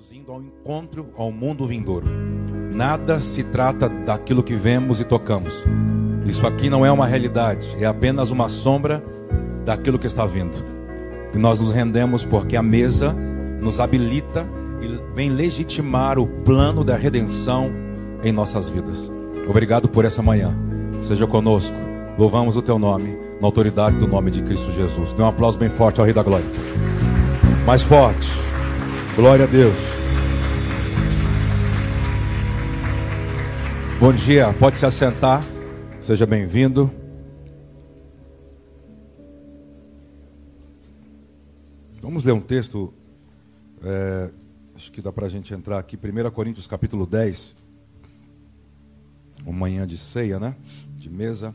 estamos indo ao encontro ao mundo vindouro. Nada se trata daquilo que vemos e tocamos. Isso aqui não é uma realidade, é apenas uma sombra daquilo que está vindo. E nós nos rendemos porque a mesa nos habilita e vem legitimar o plano da redenção em nossas vidas. Obrigado por essa manhã. Seja conosco. Louvamos o teu nome, na autoridade do nome de Cristo Jesus. Dê um aplauso bem forte ao Rei da Glória. Mais forte. Glória a Deus. Bom dia, pode se assentar. Seja bem-vindo. Vamos ler um texto. É, acho que dá para a gente entrar aqui. 1 Coríntios capítulo 10. Uma manhã de ceia, né? De mesa.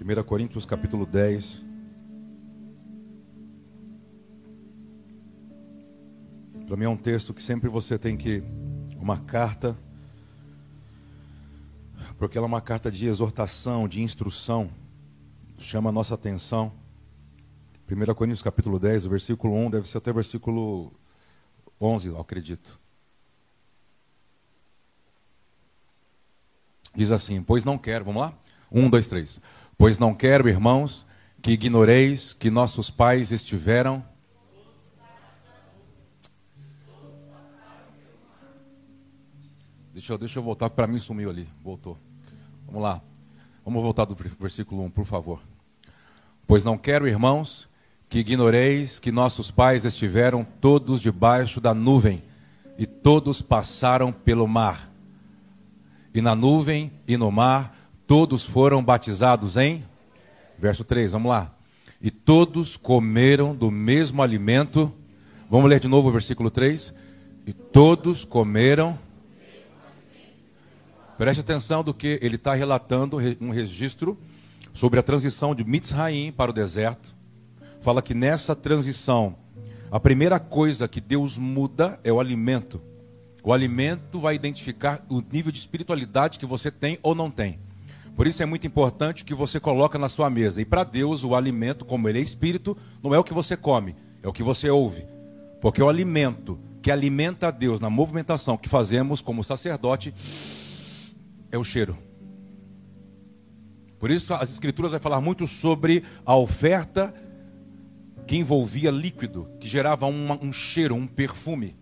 1 Coríntios capítulo 10. Para mim é um texto que sempre você tem que. Uma carta. Porque ela é uma carta de exortação, de instrução. Chama a nossa atenção. 1 Coríntios capítulo 10, versículo 1, deve ser até versículo 11, eu acredito. Diz assim: Pois não quero, vamos lá? 1, 2, 3. Pois não quero, irmãos, que ignoreis que nossos pais estiveram Deixa eu, deixa eu voltar, para mim sumiu ali. Voltou. Vamos lá. Vamos voltar do versículo 1, por favor. Pois não quero, irmãos, que ignoreis que nossos pais estiveram todos debaixo da nuvem e todos passaram pelo mar. E na nuvem e no mar todos foram batizados em. Verso 3, vamos lá. E todos comeram do mesmo alimento. Vamos ler de novo o versículo 3. E todos comeram Preste atenção do que ele está relatando, um registro sobre a transição de Mitzraim para o deserto. Fala que nessa transição, a primeira coisa que Deus muda é o alimento. O alimento vai identificar o nível de espiritualidade que você tem ou não tem. Por isso é muito importante o que você coloca na sua mesa. E para Deus, o alimento, como ele é espírito, não é o que você come, é o que você ouve. Porque o alimento que alimenta a Deus na movimentação que fazemos como sacerdote é o cheiro. Por isso as escrituras vai falar muito sobre a oferta que envolvia líquido, que gerava uma, um cheiro, um perfume.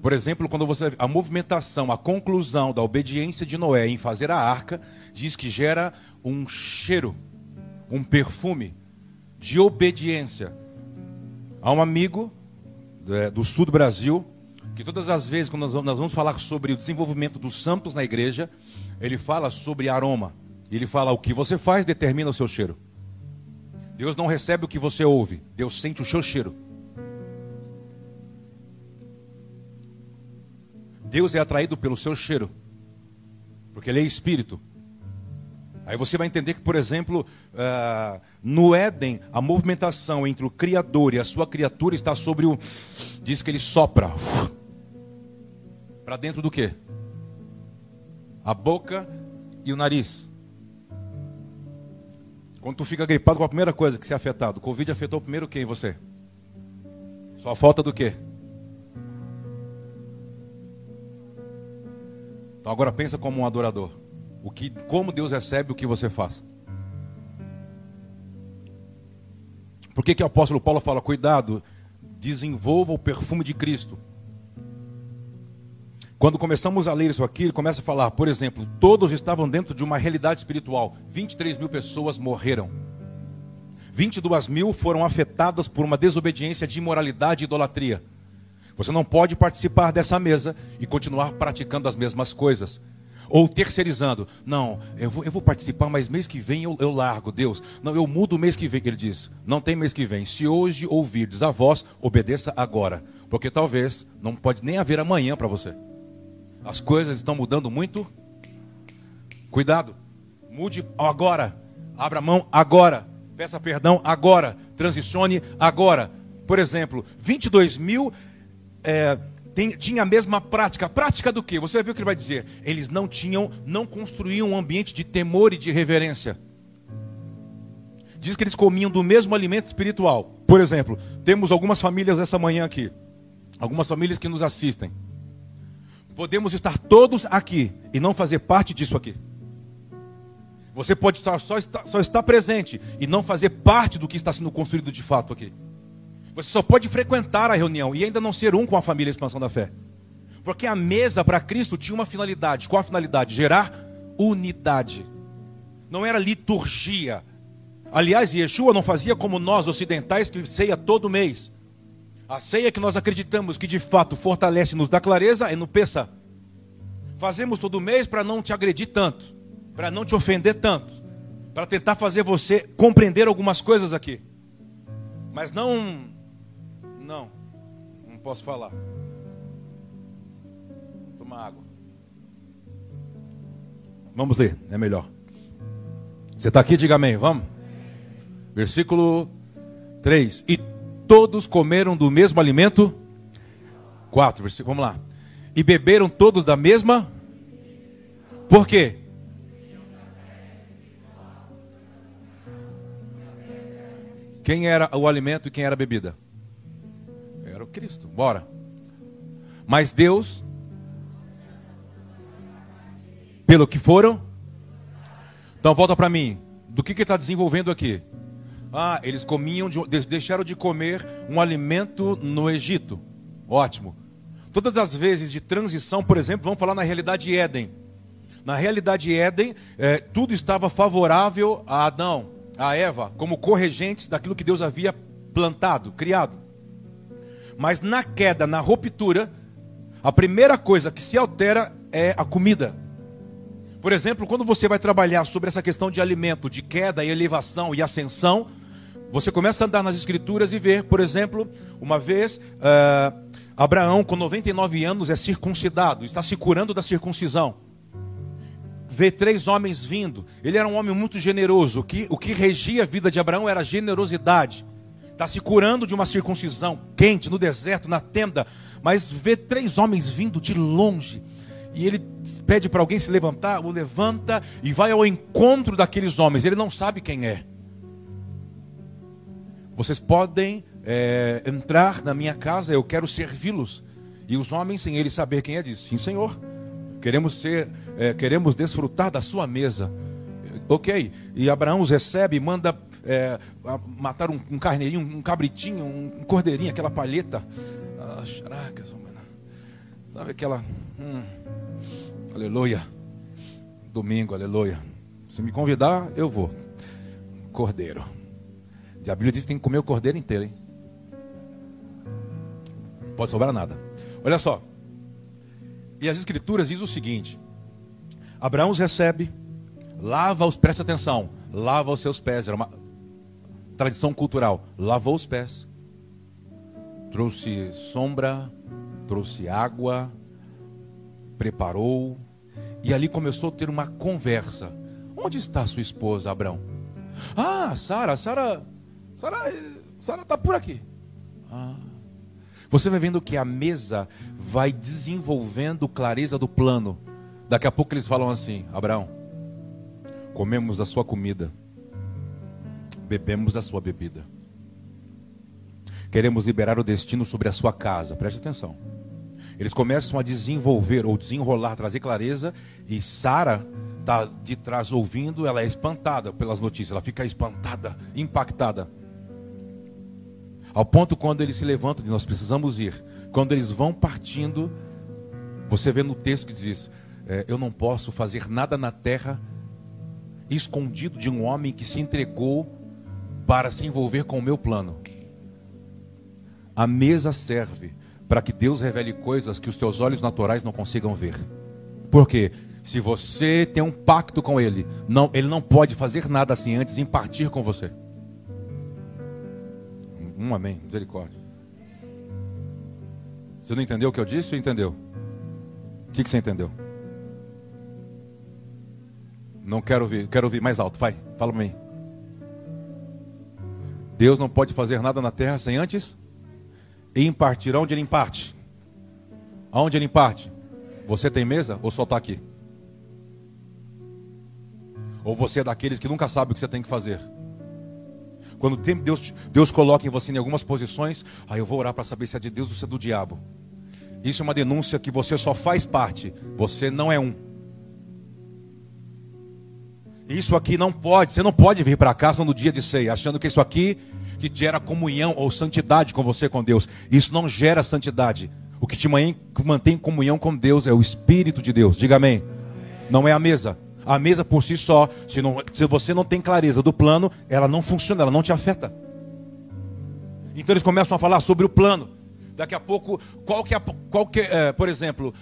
Por exemplo, quando você a movimentação, a conclusão da obediência de Noé em fazer a arca, diz que gera um cheiro, um perfume de obediência. Há um amigo é, do sul do Brasil que todas as vezes, quando nós vamos falar sobre o desenvolvimento dos santos na igreja, ele fala sobre aroma. Ele fala: o que você faz determina o seu cheiro. Deus não recebe o que você ouve, Deus sente o seu cheiro. Deus é atraído pelo seu cheiro, porque Ele é espírito. Aí você vai entender que, por exemplo, uh, no Éden, a movimentação entre o Criador e a sua criatura está sobre o. Diz que ele sopra. Para dentro do que? A boca e o nariz. Quando tu fica gripado, qual a primeira coisa que se é afetado? Covid afetou primeiro quem você? Só falta do quê? Então agora pensa como um adorador. O que, como Deus recebe o que você faz. Por que, que o apóstolo Paulo fala, cuidado, desenvolva o perfume de Cristo? Quando começamos a ler isso aqui, ele começa a falar, por exemplo, todos estavam dentro de uma realidade espiritual. 23 mil pessoas morreram. 22 mil foram afetadas por uma desobediência de imoralidade e idolatria. Você não pode participar dessa mesa e continuar praticando as mesmas coisas. Ou terceirizando. Não, eu vou, eu vou participar, mas mês que vem eu, eu largo, Deus. Não, eu mudo mês que vem. Ele diz: Não tem mês que vem. Se hoje ouvirdes a voz, obedeça agora. Porque talvez não pode nem haver amanhã para você. As coisas estão mudando muito. Cuidado. Mude agora. Abra mão agora. Peça perdão agora. Transicione agora. Por exemplo, 22 mil é, tem, tinha a mesma prática. Prática do que? Você vai ver o que ele vai dizer. Eles não tinham, não construíam um ambiente de temor e de reverência. diz que eles comiam do mesmo alimento espiritual. Por exemplo, temos algumas famílias essa manhã aqui, algumas famílias que nos assistem. Podemos estar todos aqui e não fazer parte disso aqui. Você pode estar, só, estar, só estar presente e não fazer parte do que está sendo construído de fato aqui. Você só pode frequentar a reunião e ainda não ser um com a família Expansão da Fé. Porque a mesa para Cristo tinha uma finalidade. Qual a finalidade? Gerar unidade. Não era liturgia. Aliás, Yeshua não fazia como nós ocidentais que ceia todo mês. A ceia que nós acreditamos que de fato fortalece nos dá clareza é no Pessa. Fazemos todo mês para não te agredir tanto, para não te ofender tanto, para tentar fazer você compreender algumas coisas aqui. Mas não não, não posso falar. Toma água. Vamos ler, é melhor. Você está aqui, diga amém, vamos. Versículo 3. E todos comeram do mesmo alimento. 4, versículo, vamos lá. E beberam todos da mesma. Por quê? Quem era o alimento e quem era a bebida? Era o Cristo. Bora. Mas Deus, pelo que foram. Então volta para mim. Do que, que ele está desenvolvendo aqui? Ah, eles comiam, de, deixaram de comer um alimento no Egito. Ótimo. Todas as vezes de transição, por exemplo, vamos falar na realidade Éden. Na realidade Éden, é, tudo estava favorável a Adão, a Eva, como corregentes daquilo que Deus havia plantado, criado. Mas na queda, na ruptura, a primeira coisa que se altera é a comida. Por exemplo, quando você vai trabalhar sobre essa questão de alimento, de queda e elevação e ascensão, você começa a andar nas escrituras e ver, por exemplo, uma vez uh, Abraão, com 99 anos, é circuncidado, está se curando da circuncisão. Vê três homens vindo. Ele era um homem muito generoso. O que, o que regia a vida de Abraão era generosidade. Está se curando de uma circuncisão quente, no deserto, na tenda. Mas vê três homens vindo de longe. E ele pede para alguém se levantar, o levanta e vai ao encontro daqueles homens. Ele não sabe quem é. Vocês podem é, entrar na minha casa, eu quero servi-los. E os homens, sem ele saber quem é, dizem: Sim, Senhor, queremos ser, é, queremos desfrutar da sua mesa. Ok, e Abraão os recebe e manda é, matar um, um, carneirinho, um cabritinho, um, cordeirinho, aquela palheta. Ah, sabe aquela. Hum, aleluia. Domingo, aleluia. Se me convidar, eu vou. Cordeiro. A Bíblia diz que tem que comer o cordeiro inteiro, hein? Pode sobrar nada. Olha só. E as escrituras dizem o seguinte: Abraão os recebe, lava os, preste atenção, lava os seus pés. Era uma tradição cultural. Lavou os pés. Trouxe sombra, trouxe água, preparou. E ali começou a ter uma conversa. Onde está sua esposa, Abraão? Ah, Sara, Sara Sara, Sara está por aqui. Ah. Você vai vendo que a mesa vai desenvolvendo clareza do plano. Daqui a pouco eles falam assim: Abraão, comemos da sua comida, bebemos da sua bebida. Queremos liberar o destino sobre a sua casa. Preste atenção. Eles começam a desenvolver ou desenrolar, trazer clareza, e Sara está de trás ouvindo, ela é espantada pelas notícias, ela fica espantada, impactada. Ao ponto quando eles se levantam, nós precisamos ir. Quando eles vão partindo, você vê no texto que diz: é, Eu não posso fazer nada na terra escondido de um homem que se entregou para se envolver com o meu plano. A mesa serve para que Deus revele coisas que os teus olhos naturais não consigam ver. Porque se você tem um pacto com Ele, não, Ele não pode fazer nada assim antes de partir com você. Um amém. Misericórdia. Você não entendeu o que eu disse ou entendeu? O que, que você entendeu? Não quero ouvir, quero ouvir mais alto. Vai, fala para mim. Deus não pode fazer nada na terra sem antes impartir. Onde ele imparte? Aonde ele imparte? Você tem mesa ou só está aqui? Ou você é daqueles que nunca sabe o que você tem que fazer? Quando Deus, Deus coloca em você em algumas posições, aí eu vou orar para saber se é de Deus ou se é do diabo. Isso é uma denúncia que você só faz parte, você não é um. Isso aqui não pode, você não pode vir para casa no dia de ceia, achando que isso aqui que gera comunhão ou santidade com você com Deus. Isso não gera santidade. O que te mantém comunhão com Deus é o Espírito de Deus. Diga amém. Não é a mesa. A mesa por si só, se, não, se você não tem clareza do plano, ela não funciona, ela não te afeta. Então eles começam a falar sobre o plano. Daqui a pouco, qual que é, qual que é, é por exemplo,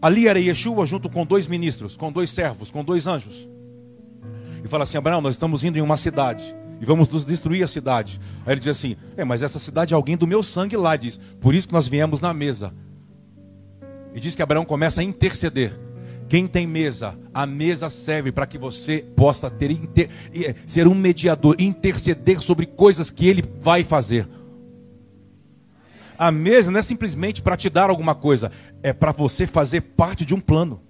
ali era Yeshua junto com dois ministros, com dois servos, com dois anjos. E fala assim: Abraão, nós estamos indo em uma cidade e vamos destruir a cidade. Aí ele diz assim: É, mas essa cidade é alguém do meu sangue lá, diz. Por isso que nós viemos na mesa. E diz que Abraão começa a interceder. Quem tem mesa, a mesa serve para que você possa ter inter... Eh, ser um mediador, interceder sobre coisas que ele vai fazer. A mesa não é simplesmente para te dar alguma coisa, é para você fazer parte de um plano.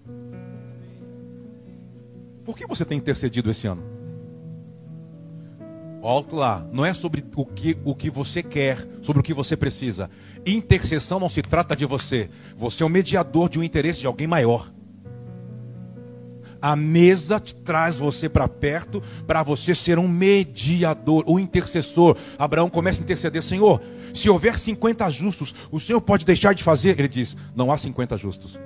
Por que você tem intercedido esse ano? Volto lá, não é sobre o que, o que você quer, sobre o que você precisa. Intercessão não se trata de você. Você é o mediador de um interesse de alguém maior. A mesa traz você para perto para você ser um mediador, um intercessor. Abraão começa a interceder: Senhor, se houver 50 justos, o Senhor pode deixar de fazer? Ele diz: Não há 50 justos.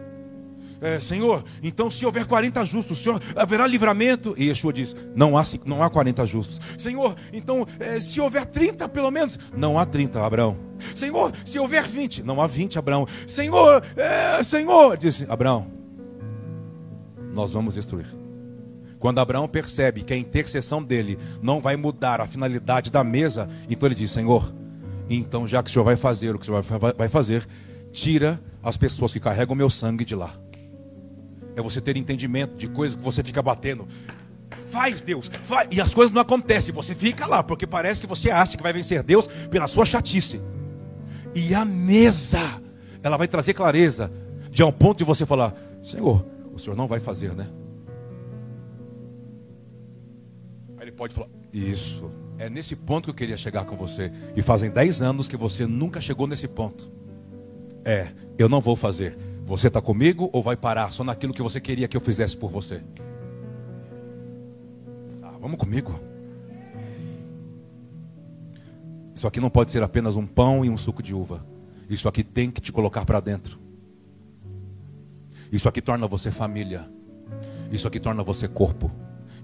É, Senhor, então se houver 40 justos, Senhor, haverá livramento? E Yeshua diz: Não há, não há 40 justos. Senhor, então é, se houver 30 pelo menos, não há 30, Abraão. Senhor, se houver 20, não há 20, Abraão. Senhor, é, Senhor, disse Abraão nós vamos destruir. Quando Abraão percebe que a intercessão dele não vai mudar a finalidade da mesa, então ele diz: Senhor, então já que o Senhor vai fazer o que o Senhor vai fazer, tira as pessoas que carregam o meu sangue de lá. É você ter entendimento de coisas que você fica batendo. Faz Deus, faz. e as coisas não acontecem, você fica lá, porque parece que você acha que vai vencer Deus pela sua chatice. E a mesa, ela vai trazer clareza, de um ponto de você falar: Senhor, o senhor não vai fazer, né? Aí ele pode falar: Isso, é nesse ponto que eu queria chegar com você. E fazem 10 anos que você nunca chegou nesse ponto. É, eu não vou fazer. Você está comigo ou vai parar só naquilo que você queria que eu fizesse por você? Ah, vamos comigo. Isso aqui não pode ser apenas um pão e um suco de uva. Isso aqui tem que te colocar para dentro. Isso aqui torna você família. Isso aqui torna você corpo.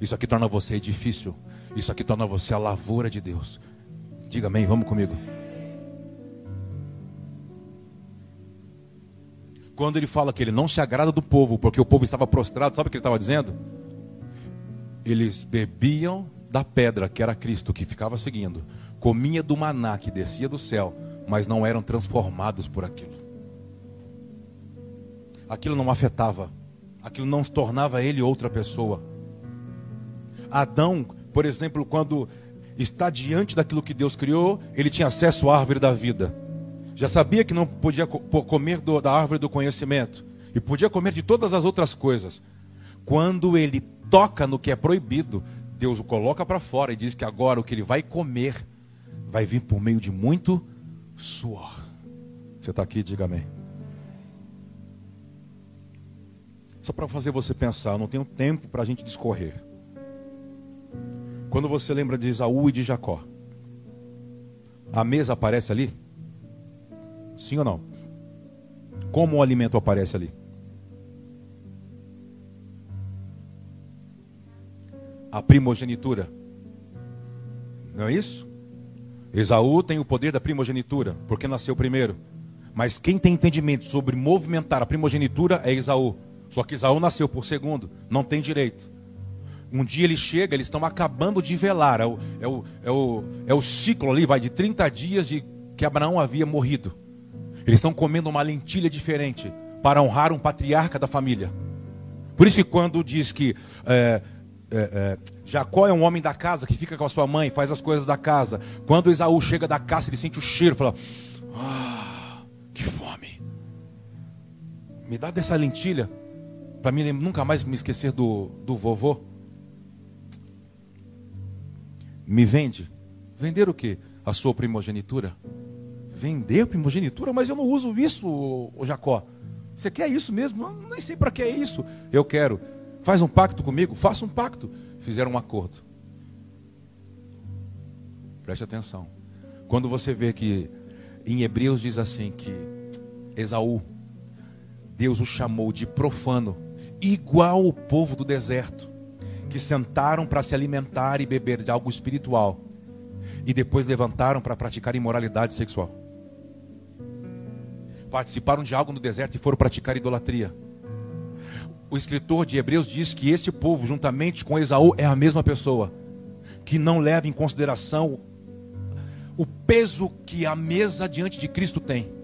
Isso aqui torna você edifício. Isso aqui torna você a lavoura de Deus. Diga amém, vamos comigo. Quando ele fala que ele não se agrada do povo, porque o povo estava prostrado, sabe o que ele estava dizendo? Eles bebiam da pedra que era Cristo, que ficava seguindo, comia do maná que descia do céu, mas não eram transformados por aquilo aquilo não afetava, aquilo não tornava ele outra pessoa. Adão, por exemplo, quando está diante daquilo que Deus criou, ele tinha acesso à árvore da vida. Já sabia que não podia comer do, da árvore do conhecimento e podia comer de todas as outras coisas. Quando ele toca no que é proibido, Deus o coloca para fora e diz que agora o que ele vai comer vai vir por meio de muito suor. Você está aqui, diga amém. Só para fazer você pensar, não tenho tempo para a gente discorrer. Quando você lembra de Esaú e de Jacó, a mesa aparece ali? Sim ou não? Como o alimento aparece ali? A primogenitura. Não é isso? Esaú tem o poder da primogenitura, porque nasceu primeiro. Mas quem tem entendimento sobre movimentar a primogenitura é Esaú. Só que Isaú nasceu por segundo, não tem direito. Um dia ele chega, eles estão acabando de velar. É o, é o, é o, é o ciclo ali, vai de 30 dias de que Abraão havia morrido. Eles estão comendo uma lentilha diferente para honrar um patriarca da família. Por isso que quando diz que é, é, é, Jacó é um homem da casa que fica com a sua mãe, faz as coisas da casa. Quando Esaú chega da caça, ele sente o cheiro, fala: Ah, que fome! Me dá dessa lentilha para mim nunca mais me esquecer do, do vovô. Me vende. Vender o quê? A sua primogenitura. Vender primogenitura? Mas eu não uso isso, o Jacó. Você quer isso mesmo? Eu nem sei para que é isso. Eu quero. Faz um pacto comigo? Faça um pacto. Fizeram um acordo. Preste atenção. Quando você vê que em Hebreus diz assim que Esaú, Deus o chamou de profano, igual o povo do deserto, que sentaram para se alimentar e beber de algo espiritual e depois levantaram para praticar imoralidade sexual. Participaram de algo no deserto e foram praticar idolatria. O escritor de Hebreus diz que esse povo, juntamente com Esaú, é a mesma pessoa, que não leva em consideração o peso que a mesa diante de Cristo tem.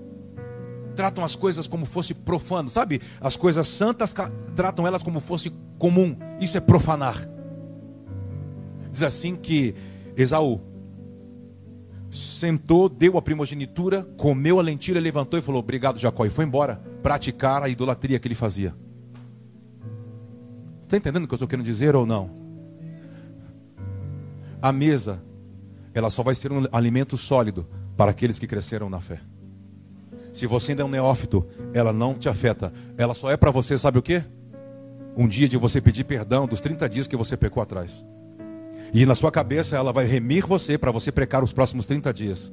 Tratam as coisas como fosse profano, sabe? As coisas santas tratam elas como fosse comum. Isso é profanar. Diz assim que Esaú sentou, deu a primogenitura, comeu a lentilha, levantou e falou: Obrigado, Jacó, e foi embora praticar a idolatria que ele fazia. Está entendendo o que eu estou querendo dizer ou não? A mesa ela só vai ser um alimento sólido para aqueles que cresceram na fé. Se você ainda é um neófito, ela não te afeta. Ela só é para você, sabe o que? Um dia de você pedir perdão dos 30 dias que você pecou atrás. E na sua cabeça ela vai remir você para você precar os próximos 30 dias.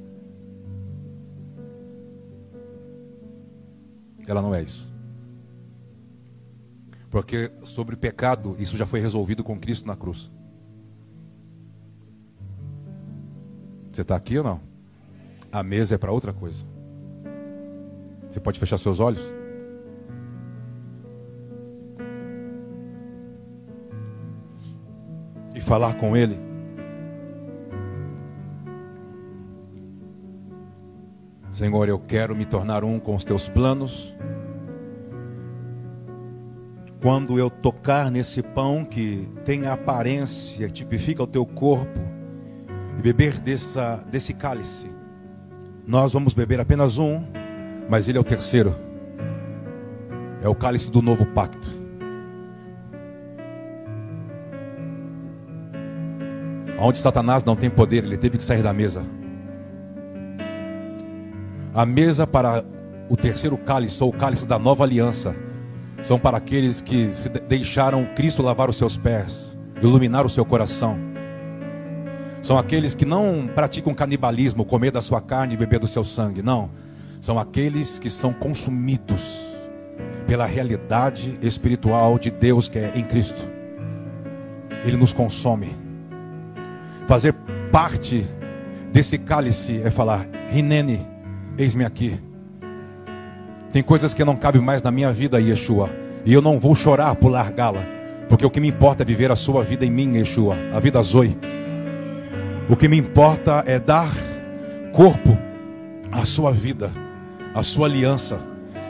Ela não é isso. Porque sobre pecado, isso já foi resolvido com Cristo na cruz. Você está aqui ou não? A mesa é para outra coisa. Você pode fechar seus olhos? E falar com Ele. Senhor, eu quero me tornar um com os teus planos. Quando eu tocar nesse pão que tem a aparência, tipifica o teu corpo, e beber dessa, desse cálice. Nós vamos beber apenas um, mas ele é o terceiro. É o cálice do novo pacto. Onde Satanás não tem poder, ele teve que sair da mesa. A mesa para o terceiro cálice, ou o cálice da nova aliança, são para aqueles que se deixaram Cristo lavar os seus pés, iluminar o seu coração. São aqueles que não praticam canibalismo, comer da sua carne e beber do seu sangue. Não. São aqueles que são consumidos pela realidade espiritual de Deus que é em Cristo. Ele nos consome. Fazer parte desse cálice é falar: Rinene, eis-me aqui. Tem coisas que não cabem mais na minha vida, Yeshua. E eu não vou chorar por largá-la. Porque o que me importa é viver a sua vida em mim, Yeshua. A vida Zoe. O que me importa é dar corpo à sua vida, à sua aliança.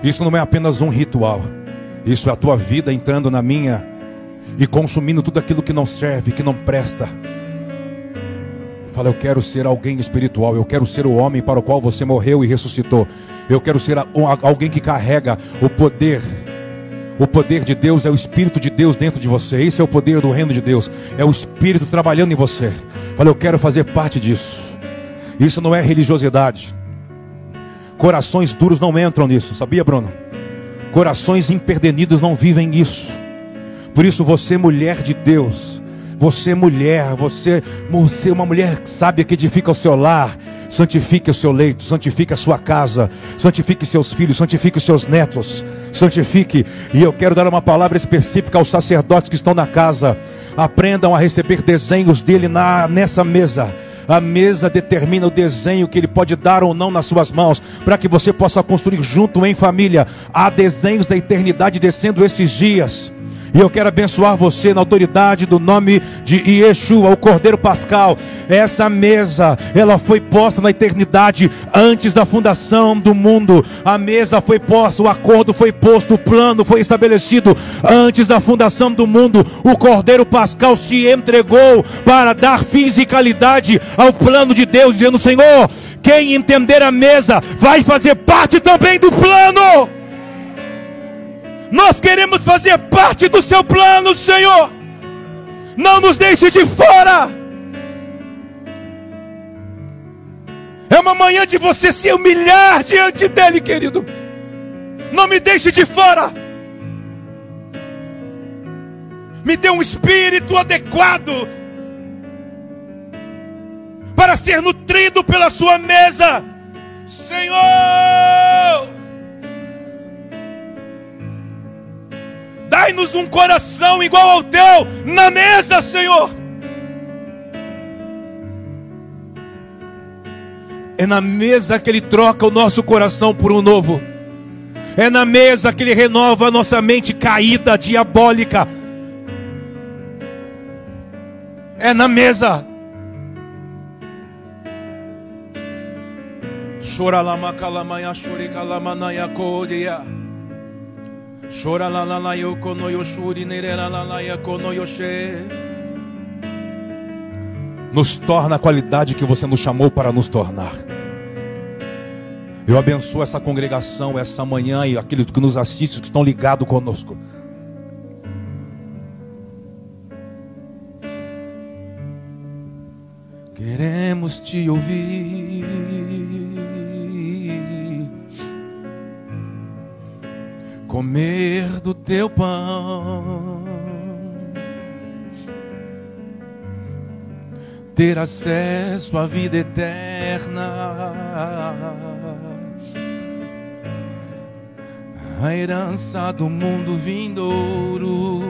Isso não é apenas um ritual. Isso é a tua vida entrando na minha e consumindo tudo aquilo que não serve, que não presta. Fala, eu quero ser alguém espiritual, eu quero ser o homem para o qual você morreu e ressuscitou. Eu quero ser alguém que carrega o poder o poder de Deus é o Espírito de Deus dentro de você. Esse é o poder do reino de Deus. É o Espírito trabalhando em você. Fala, eu quero fazer parte disso. Isso não é religiosidade. Corações duros não entram nisso, sabia, Bruno? Corações imperdenidos não vivem isso. Por isso, você, mulher de Deus, você, mulher, você, você, uma mulher sábia que edifica o seu lar, santifique o seu leito, santifique a sua casa, santifique seus filhos, santifique os seus netos, santifique. E eu quero dar uma palavra específica aos sacerdotes que estão na casa. Aprendam a receber desenhos dele na, nessa mesa. A mesa determina o desenho que ele pode dar ou não nas suas mãos, para que você possa construir junto em família. Há desenhos da eternidade descendo esses dias. E eu quero abençoar você na autoridade do nome de Yeshua, o Cordeiro Pascal. Essa mesa, ela foi posta na eternidade antes da fundação do mundo. A mesa foi posta, o acordo foi posto, o plano foi estabelecido antes da fundação do mundo. O Cordeiro Pascal se entregou para dar fisicalidade ao plano de Deus, dizendo: Senhor, quem entender a mesa vai fazer parte também do plano. Nós queremos fazer parte do seu plano, Senhor. Não nos deixe de fora. É uma manhã de você se humilhar diante dele, querido. Não me deixe de fora. Me dê um espírito adequado para ser nutrido pela sua mesa. Senhor, dai-nos um coração igual ao teu na mesa, Senhor. É na mesa que Ele troca o nosso coração por um novo. É na mesa que Ele renova a nossa mente caída, diabólica. É na mesa. Chora lama calamaya chori calamanaya kodia. Chora la la la yoko no yoshuri nerera la la yako no yoshe. Nos torna a qualidade que você nos chamou para nos tornar. Eu abençoo essa congregação essa manhã e aqueles que nos assistem, que estão ligados conosco. Queremos te ouvir. Comer do teu pão. Ter acesso à vida eterna a herança do mundo vindouro.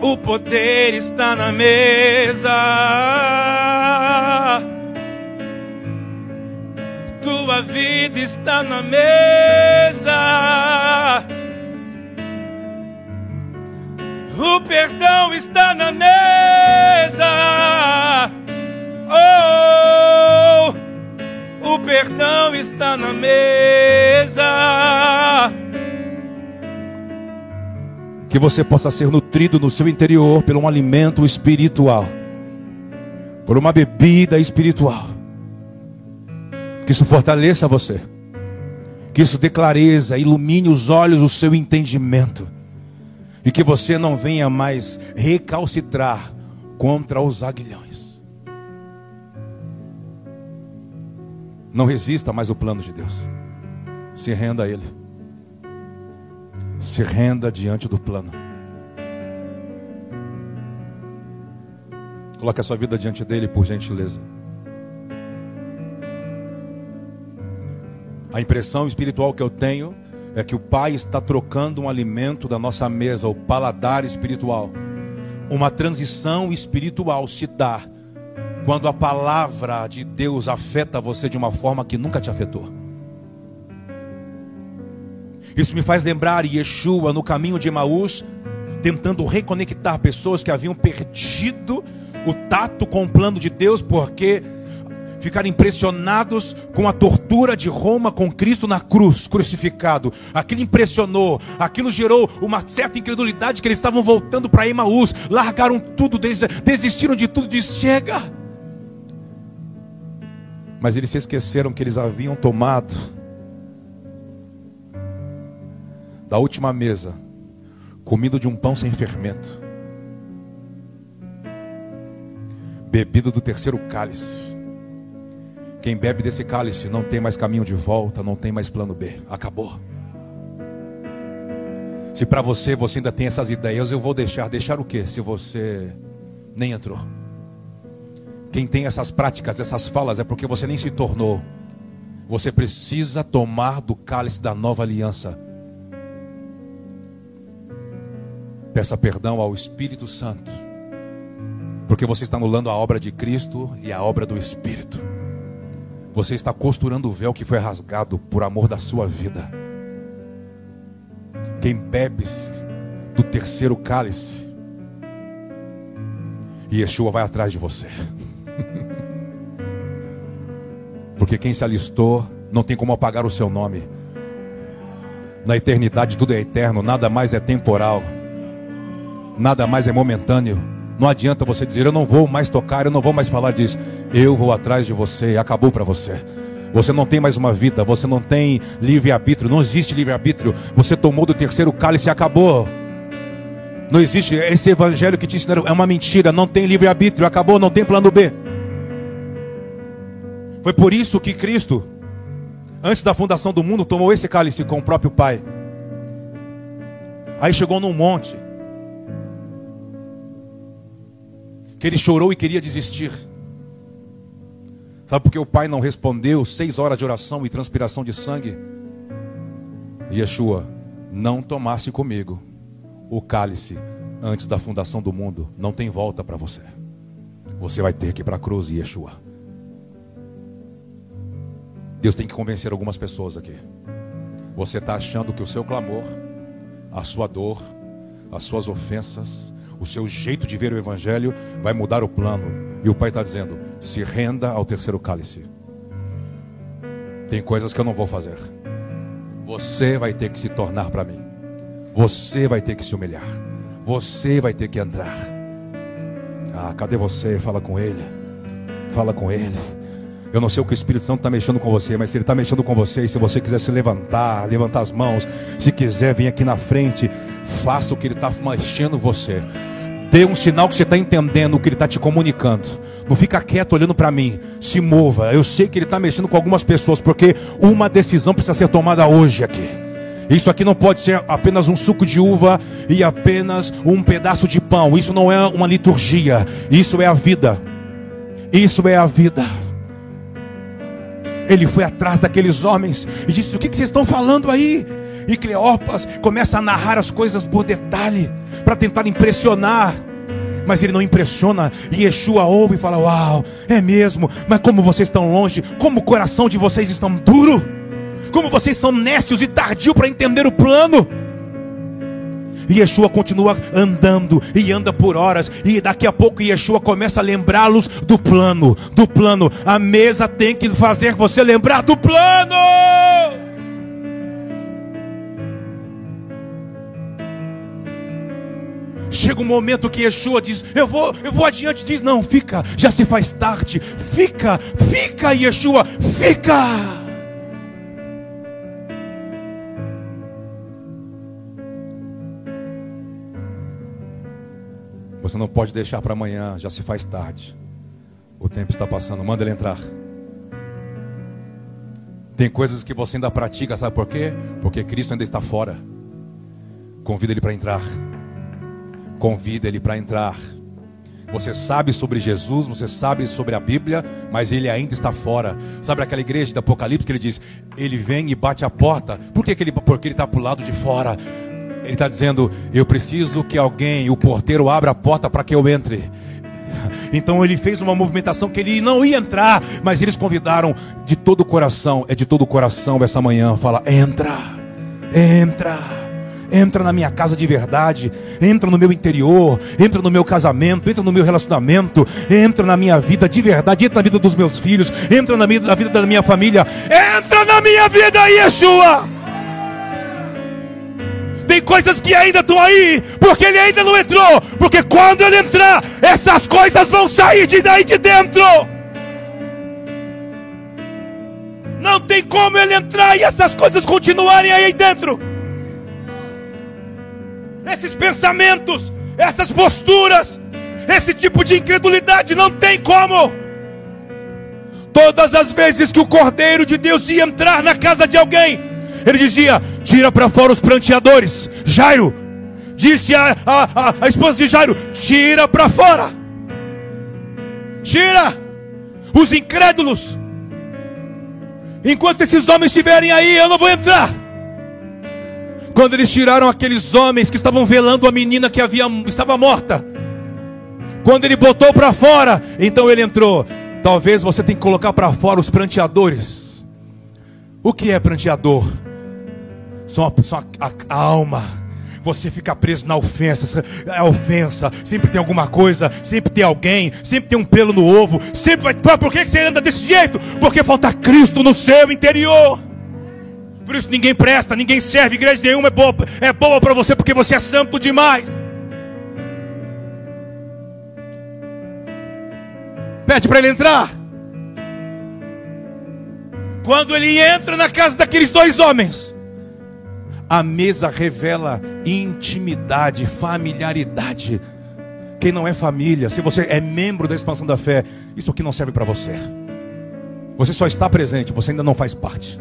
O poder está na mesa. Tua vida está na mesa. O perdão está na mesa. Oh, o perdão está na mesa. Que você possa ser nutrido no seu interior por um alimento espiritual, por uma bebida espiritual. Que isso fortaleça você, que isso dê clareza, ilumine os olhos do seu entendimento, e que você não venha mais recalcitrar contra os aguilhões. Não resista mais ao plano de Deus. Se renda a Ele. Se renda diante do plano. Coloque a sua vida diante dele, por gentileza. A impressão espiritual que eu tenho é que o Pai está trocando um alimento da nossa mesa, o paladar espiritual. Uma transição espiritual se dá quando a palavra de Deus afeta você de uma forma que nunca te afetou. Isso me faz lembrar Yeshua no caminho de Emaús, tentando reconectar pessoas que haviam perdido o tato com o plano de Deus, porque ficaram impressionados com a tortura de Roma com Cristo na cruz, crucificado. Aquilo impressionou, aquilo gerou uma certa incredulidade que eles estavam voltando para Emaús, largaram tudo, desistiram de tudo, diz: chega. Mas eles se esqueceram que eles haviam tomado da última mesa, comido de um pão sem fermento, bebido do terceiro cálice. Quem bebe desse cálice não tem mais caminho de volta, não tem mais plano B. Acabou. Se para você você ainda tem essas ideias, eu vou deixar. Deixar o quê? Se você nem entrou. Quem tem essas práticas, essas falas, é porque você nem se tornou. Você precisa tomar do cálice da nova aliança. Peça perdão ao Espírito Santo, porque você está anulando a obra de Cristo e a obra do Espírito. Você está costurando o véu que foi rasgado por amor da sua vida. Quem bebe do terceiro cálice, Yeshua vai atrás de você. Porque quem se alistou não tem como apagar o seu nome. Na eternidade tudo é eterno, nada mais é temporal. Nada mais é momentâneo. Não adianta você dizer eu não vou mais tocar, eu não vou mais falar disso. Eu vou atrás de você, acabou para você. Você não tem mais uma vida, você não tem livre-arbítrio, não existe livre-arbítrio. Você tomou do terceiro cálice e acabou. Não existe esse evangelho que te ensinaram, é uma mentira, não tem livre-arbítrio, acabou, não tem plano B. Foi por isso que Cristo, antes da fundação do mundo, tomou esse cálice com o próprio Pai. Aí chegou num monte, que ele chorou e queria desistir. Sabe por que o pai não respondeu? Seis horas de oração e transpiração de sangue. Yeshua, não tomasse comigo o cálice antes da fundação do mundo. Não tem volta para você. Você vai ter que ir para a cruz, Yeshua. Deus tem que convencer algumas pessoas aqui. Você está achando que o seu clamor, a sua dor, as suas ofensas, o seu jeito de ver o Evangelho vai mudar o plano. E o Pai está dizendo: se renda ao terceiro cálice. Tem coisas que eu não vou fazer. Você vai ter que se tornar para mim. Você vai ter que se humilhar. Você vai ter que entrar. Ah, cadê você? Fala com ele. Fala com ele. Eu não sei o que o Espírito Santo está mexendo com você, mas se ele está mexendo com você, e se você quiser se levantar, levantar as mãos, se quiser vir aqui na frente, faça o que ele está mexendo você. Dê um sinal que você está entendendo o que ele está te comunicando. Não fica quieto olhando para mim. Se mova. Eu sei que ele está mexendo com algumas pessoas, porque uma decisão precisa ser tomada hoje aqui. Isso aqui não pode ser apenas um suco de uva e apenas um pedaço de pão. Isso não é uma liturgia. Isso é a vida. Isso é a vida. Ele foi atrás daqueles homens e disse: O que, vocês estão falando aí? E Cleopas começa a narrar as coisas por detalhe, para tentar impressionar. Mas ele não impressiona. E Yeshua ouve e fala: Uau, é mesmo. Mas como vocês estão longe, como o coração de vocês estão duro, como vocês são nécios e tardios para entender o plano. Yeshua continua andando e anda por horas. E daqui a pouco Yeshua começa a lembrá-los do plano. Do plano. A mesa tem que fazer você lembrar do plano. Chega um momento que Yeshua diz: Eu vou, eu vou adiante. Diz: Não, fica, já se faz tarde. Fica, fica, Yeshua, fica. Você não pode deixar para amanhã, já se faz tarde. O tempo está passando, manda ele entrar. Tem coisas que você ainda pratica, sabe por quê? Porque Cristo ainda está fora. Convida ele para entrar. Convida ele para entrar. Você sabe sobre Jesus, você sabe sobre a Bíblia, mas ele ainda está fora. Sabe aquela igreja de Apocalipse que ele diz: Ele vem e bate a porta. Por que, que ele, ele está para o lado de fora? Ele está dizendo: Eu preciso que alguém, o porteiro, abra a porta para que eu entre. Então ele fez uma movimentação que ele não ia entrar, mas eles convidaram de todo o coração. É de todo o coração essa manhã. Fala: Entra, entra entra na minha casa de verdade, entra no meu interior, entra no meu casamento, entra no meu relacionamento, entra na minha vida de verdade, entra na vida dos meus filhos, entra na, vida da minha família, entra na minha vida, Yeshua! Tem coisas que ainda estão aí, porque ele ainda não entrou. Porque quando ele entrar, essas coisas vão sair de daí de dentro. Não tem como ele entrar e essas coisas continuarem aí dentro. Esses pensamentos, essas posturas, esse tipo de incredulidade não tem como. Todas as vezes que o Cordeiro de Deus ia entrar na casa de alguém, ele dizia: Tira para fora os pranteadores. Jairo, disse a, a, a, a esposa de Jairo: Tira para fora. Tira os incrédulos. Enquanto esses homens estiverem aí, eu não vou entrar. Quando eles tiraram aqueles homens que estavam velando a menina que havia estava morta. Quando ele botou para fora, então ele entrou. Talvez você tenha que colocar para fora os pranteadores. O que é pranteador? A, são a, a, alma. Você fica preso na ofensa, a ofensa, sempre tem alguma coisa, sempre tem alguém, sempre tem um pelo no ovo, sempre vai. Por que você anda desse jeito? Porque falta Cristo no seu interior. Por isso ninguém presta, ninguém serve, igreja nenhuma é boa, é boa para você porque você é santo demais. Pede para ele entrar. Quando ele entra na casa daqueles dois homens, a mesa revela intimidade, familiaridade. Quem não é família, se você é membro da expansão da fé, isso aqui não serve para você. Você só está presente, você ainda não faz parte.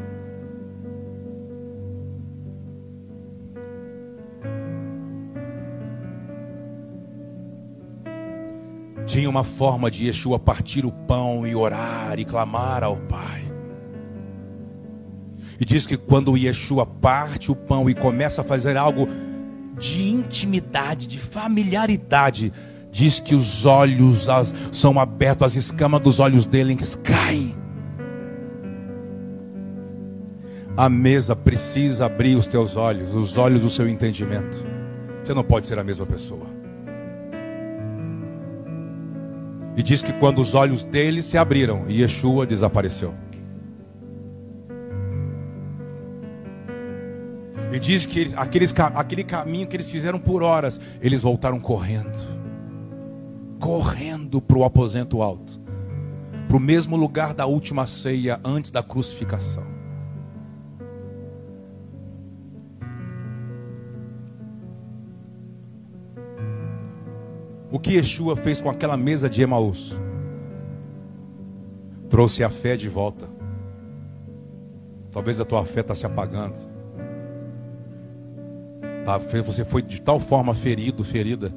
Tinha uma forma de Yeshua partir o pão e orar e clamar ao Pai. E diz que quando Yeshua parte o pão e começa a fazer algo de intimidade, de familiaridade, diz que os olhos as, são abertos, as escamas dos olhos dele caem. A mesa precisa abrir os teus olhos, os olhos do seu entendimento. Você não pode ser a mesma pessoa. E diz que quando os olhos dele se abriram, Yeshua desapareceu. E diz que aqueles, aquele caminho que eles fizeram por horas, eles voltaram correndo. Correndo para o aposento alto. Para o mesmo lugar da última ceia antes da crucificação. O que Yeshua fez com aquela mesa de Emaús? Trouxe a fé de volta. Talvez a tua fé está se apagando. Tá, você foi de tal forma ferido, ferida,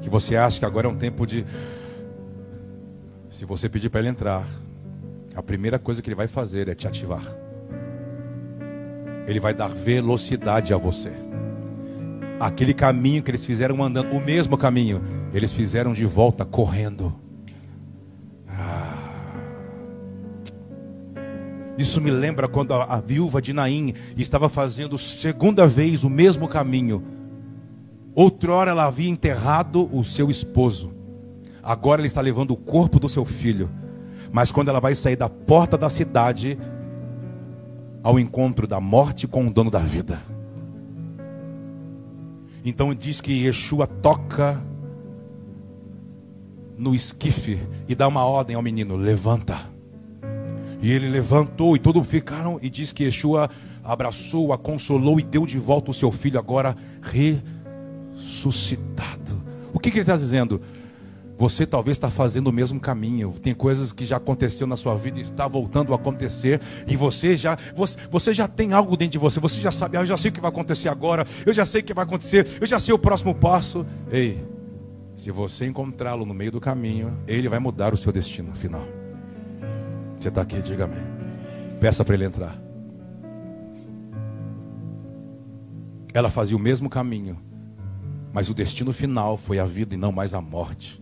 que você acha que agora é um tempo de. Se você pedir para ele entrar, a primeira coisa que ele vai fazer é te ativar. Ele vai dar velocidade a você aquele caminho que eles fizeram andando, o mesmo caminho, eles fizeram de volta correndo. Isso me lembra quando a, a viúva de Naim estava fazendo segunda vez o mesmo caminho. Outrora ela havia enterrado o seu esposo. Agora ela está levando o corpo do seu filho. Mas quando ela vai sair da porta da cidade, ao encontro da morte com o dono da vida. Então diz que Yeshua toca no esquife e dá uma ordem ao menino: levanta. E ele levantou e todos ficaram. E diz que Yeshua abraçou, a consolou e deu de volta o seu filho, agora ressuscitado. O que, que ele está dizendo? Você talvez está fazendo o mesmo caminho. Tem coisas que já aconteceu na sua vida e está voltando a acontecer. E você já, você, você já tem algo dentro de você. Você já sabe, ah, eu já sei o que vai acontecer agora. Eu já sei o que vai acontecer. Eu já sei o próximo passo. Ei, se você encontrá-lo no meio do caminho, ele vai mudar o seu destino final. Você está aqui, diga amém. Peça para ele entrar. Ela fazia o mesmo caminho, mas o destino final foi a vida e não mais a morte.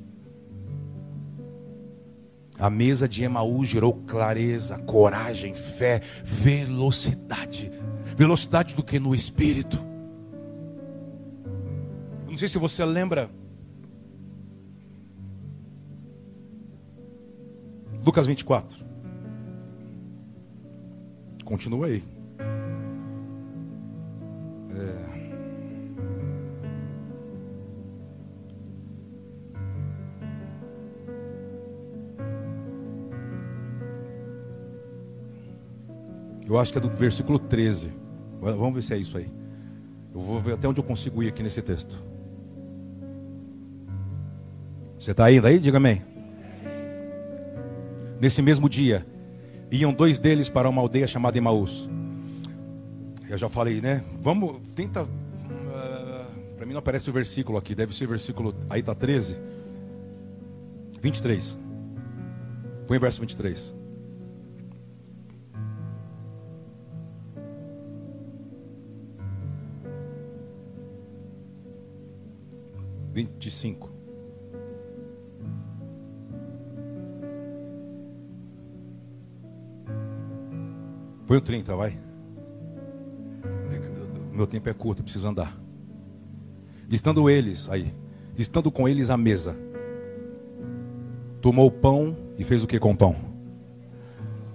A mesa de Emaú gerou clareza, coragem, fé, velocidade. Velocidade do que no espírito. Não sei se você lembra. Lucas 24. Continua aí. Eu acho que é do versículo 13. Vamos ver se é isso aí. Eu vou ver até onde eu consigo ir aqui nesse texto. Você está indo aí? Diga amém. Nesse mesmo dia, iam dois deles para uma aldeia chamada Emaús. Eu já falei, né? Vamos, tenta. Uh, ah, para mim não aparece o versículo aqui, deve ser o versículo. Aí está 13. 23. Põe o verso 23. 25. Põe o 30, vai. Meu tempo é curto, preciso andar. Estando eles, aí, estando com eles à mesa, tomou o pão e fez o que com o pão?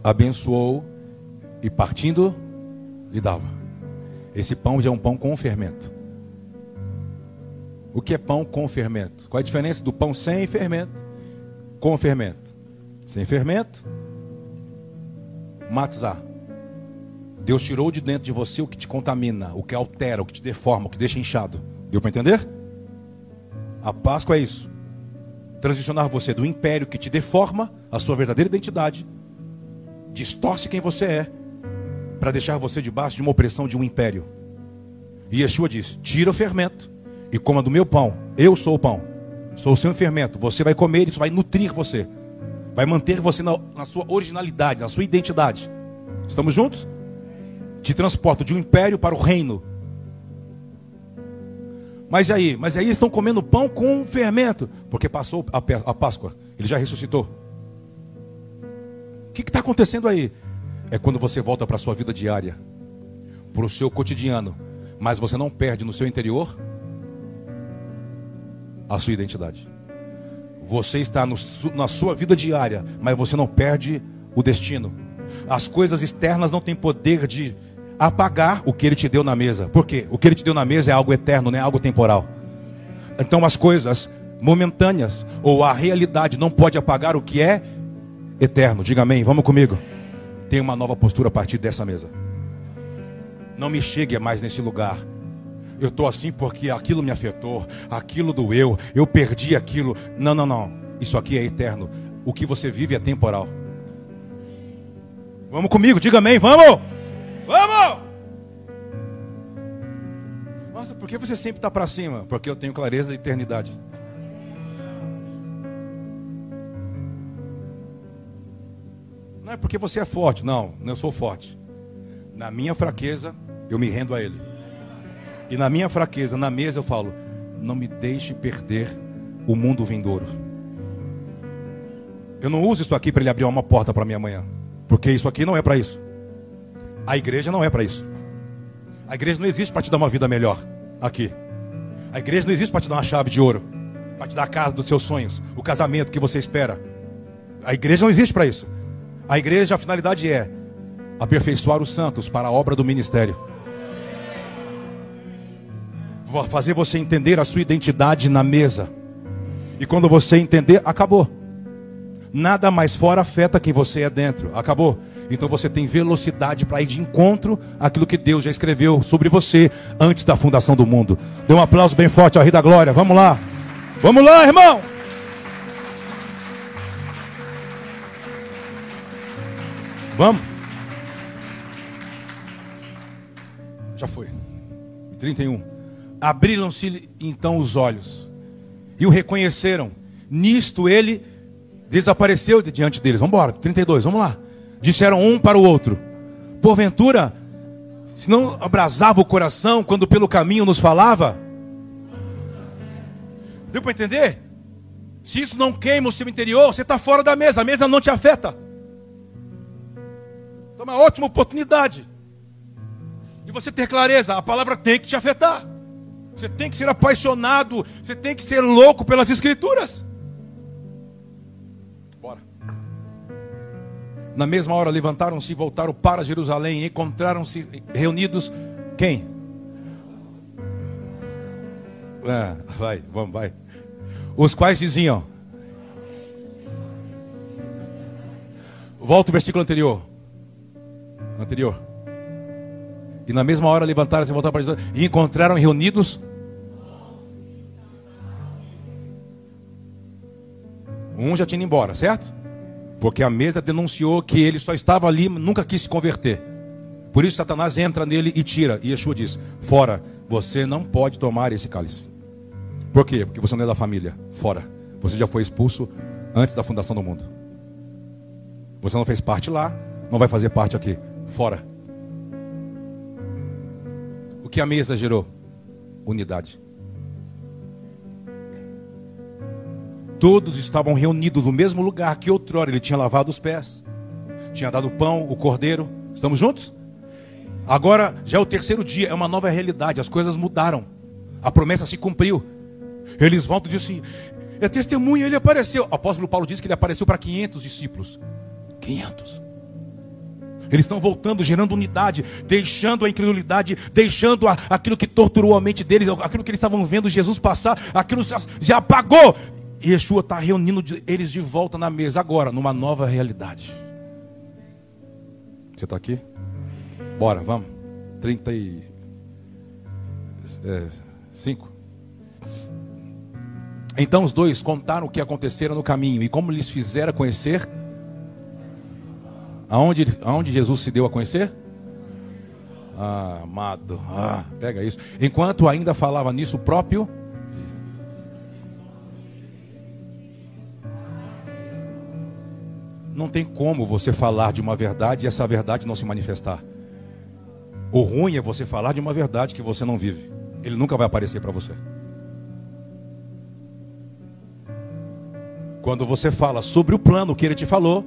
Abençoou e partindo, lhe dava. Esse pão já é um pão com fermento. O que é pão com fermento? Qual é a diferença do pão sem fermento com fermento? Sem fermento, matzah. Deus tirou de dentro de você o que te contamina, o que altera, o que te deforma, o que deixa inchado. Deu para entender? A Páscoa é isso. Transicionar você do império que te deforma a sua verdadeira identidade, distorce quem você é, para deixar você debaixo de uma opressão de um império. E Yeshua diz: tira o fermento e coma do meu pão. Eu sou o pão, sou o seu fermento. Você vai comer, isso vai nutrir você, vai manter você na, na sua originalidade, na sua identidade. Estamos juntos? Te transporta de um império para o reino. Mas aí, mas aí estão comendo pão com fermento, porque passou a, Páscoa, ele já ressuscitou. O que está acontecendo aí? É quando você volta para a sua vida diária, para o seu cotidiano, mas você não perde no seu interior a sua identidade. Você está no, na sua vida diária, mas você não perde o destino. As coisas externas não têm poder de apagar o que ele te deu na mesa. Por quê? O que ele te deu na mesa é algo eterno, não é algo temporal. Então as coisas momentâneas ou a realidade não pode apagar o que é eterno. Diga amém. Vamos comigo. Tem uma nova postura a partir dessa mesa. Não me chegue mais nesse lugar. Eu estou assim porque aquilo me afetou, aquilo doeu, eu perdi aquilo. Não, não, não. Isso aqui é eterno. O que você vive é temporal. Vamos comigo, diga amém! Vamos! Nossa, por que você sempre está para cima? Porque eu tenho clareza da eternidade. Não é porque você é forte, não, eu sou forte. Na minha fraqueza, eu me rendo a Ele. E na minha fraqueza, na mesa, eu falo: não me deixe perder o mundo vindouro. Eu não uso isso aqui para ele abrir uma porta para minha manhã, porque isso aqui não é para isso. A igreja não é para isso. A igreja não existe para te dar uma vida melhor aqui. A igreja não existe para te dar uma chave de ouro, para te dar a casa dos seus sonhos, o casamento que você espera. A igreja não existe para isso. A igreja, a finalidade é aperfeiçoar os santos para a obra do ministério. Fazer você entender a sua identidade na mesa. E quando você entender, acabou. Nada mais fora afeta quem você é dentro. Acabou. Então você tem velocidade para ir de encontro àquilo que Deus já escreveu sobre você antes da fundação do mundo. Dê um aplauso bem forte ao Rei da Glória. Vamos lá. Vamos lá, irmão. Vamos. Já foi. 31. Abriram-se então os olhos e o reconheceram. Nisto ele desapareceu de diante deles. Vamos embora. 32. Vamos lá. Disseram um para o outro: Porventura, se não abrasava o coração quando pelo caminho nos falava? Deu para entender? Se isso não queima o seu interior, você está fora da mesa, a mesa não te afeta. É uma ótima oportunidade de você ter clareza. A palavra tem que te afetar. Você tem que ser apaixonado, você tem que ser louco pelas escrituras. Na mesma hora levantaram-se e voltaram para Jerusalém. Encontraram-se reunidos quem? Ah, vai, vamos, vai. Os quais diziam. Volta o versículo anterior. Anterior. E na mesma hora levantaram-se e voltaram para Jerusalém. E encontraram reunidos. Um já tinha ido embora, certo? Porque a mesa denunciou que ele só estava ali, nunca quis se converter. Por isso Satanás entra nele e tira. E Yeshua diz: Fora, você não pode tomar esse cálice. Por quê? Porque você não é da família. Fora. Você já foi expulso antes da fundação do mundo. Você não fez parte lá, não vai fazer parte aqui. Fora. O que a mesa gerou? Unidade. Todos estavam reunidos no mesmo lugar que outrora ele tinha lavado os pés, tinha dado o pão, o cordeiro. Estamos juntos? Agora já é o terceiro dia, é uma nova realidade, as coisas mudaram. A promessa se cumpriu. Eles voltam e dizem assim: é testemunha, ele apareceu. O apóstolo Paulo diz que ele apareceu para 500 discípulos. 500. Eles estão voltando, gerando unidade, deixando a incredulidade, deixando a, aquilo que torturou a mente deles, aquilo que eles estavam vendo Jesus passar, aquilo já, apagou. Yeshua está reunindo eles de volta na mesa agora, numa nova realidade. Você está aqui? Bora, vamos. 35. Então os dois contaram o que acontecera no caminho e como lhes fizera conhecer. Aonde, aonde Jesus se deu a conhecer? Ah, amado, ah, pega isso. Enquanto ainda falava nisso próprio. Não tem como você falar de uma verdade e essa verdade não se manifestar. O ruim é você falar de uma verdade que você não vive. Ele nunca vai aparecer para você. Quando você fala sobre o plano que ele te falou,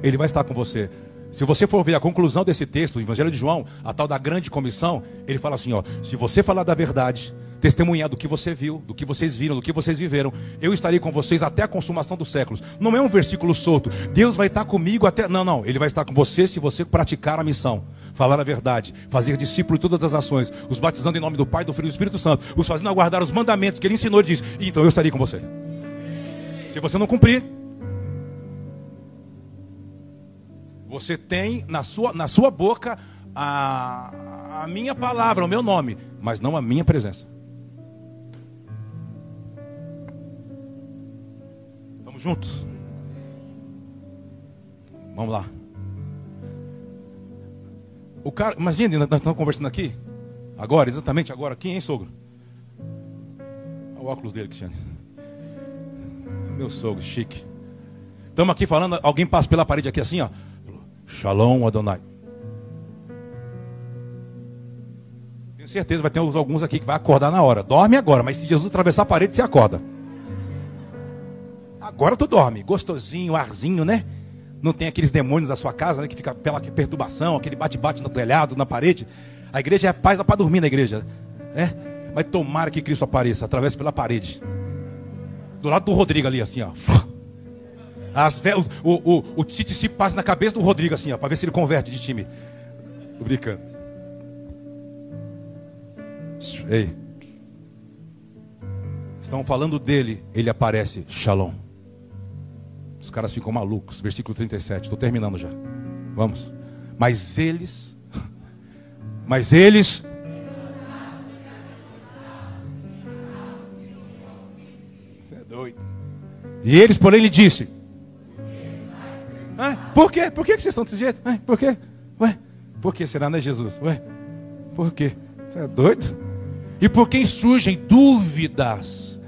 ele vai estar com você. Se você for ver a conclusão desse texto, o Evangelho de João, a tal da grande comissão, ele fala assim: ó, se você falar da verdade, testemunhar do que você viu, do que vocês viram, do que vocês viveram, eu estarei com vocês até a consumação dos séculos. Não é um versículo solto. Deus vai estar comigo até. Não, não. Ele vai estar com você se você praticar a missão. Falar a verdade, fazer discípulo de todas as nações, os batizando em nome do Pai, do Filho e do Espírito Santo, os fazendo aguardar os mandamentos que ele ensinou e diz: então eu estarei com você. Se você não cumprir, você tem na sua, na sua boca a, a minha palavra, o meu nome, mas não a minha presença. Juntos? Vamos lá. O cara, imagina, nós estamos conversando aqui. Agora, exatamente agora, aqui, hein, sogro? Olha o óculos dele, Cristiano. Meu sogro, chique. Estamos aqui falando, alguém passa pela parede aqui assim, ó. Shalom Adonai. Tenho certeza, vai ter alguns aqui que vai acordar na hora. Dorme agora, mas se Jesus atravessar a parede, você acorda. Agora tu dorme, gostosinho, arzinho, né? Não tem aqueles demônios da sua casa, né? Que fica pela perturbação, aquele bate-bate no telhado, na parede. A igreja é paz para dormir na igreja, né? Mas tomara que Cristo apareça, atravesse pela parede. Do lado do Rodrigo ali, assim, ó. As, o, o, o, o Tite se passa na cabeça do Rodrigo, assim, ó, para ver se ele converte de time. Tô brincando. Ei. Estão falando dele, ele aparece. Shalom. Os caras ficam malucos. Versículo 37. Estou terminando já. Vamos. Mas eles. Mas eles E eles, porém, lhe disse: Por quê? Por que vocês estão desse jeito? Por quê? Ué, por que será, né, Jesus? Ué, por quê? Você é doido? E por quem surgem dúvidas?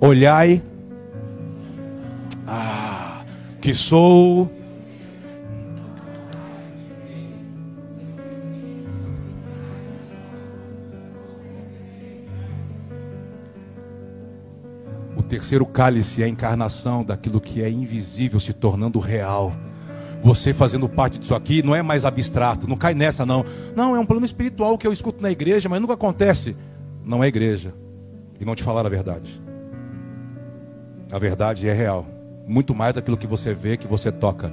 Olhai, ah, que sou terceiro cálice é a encarnação daquilo que é invisível se tornando real. Você fazendo parte disso aqui não é mais abstrato, não cai nessa não. Não, é um plano espiritual que eu escuto na igreja, mas nunca acontece. Não é igreja. E não te falar a verdade. A verdade é real. Muito mais daquilo que você vê, que você toca.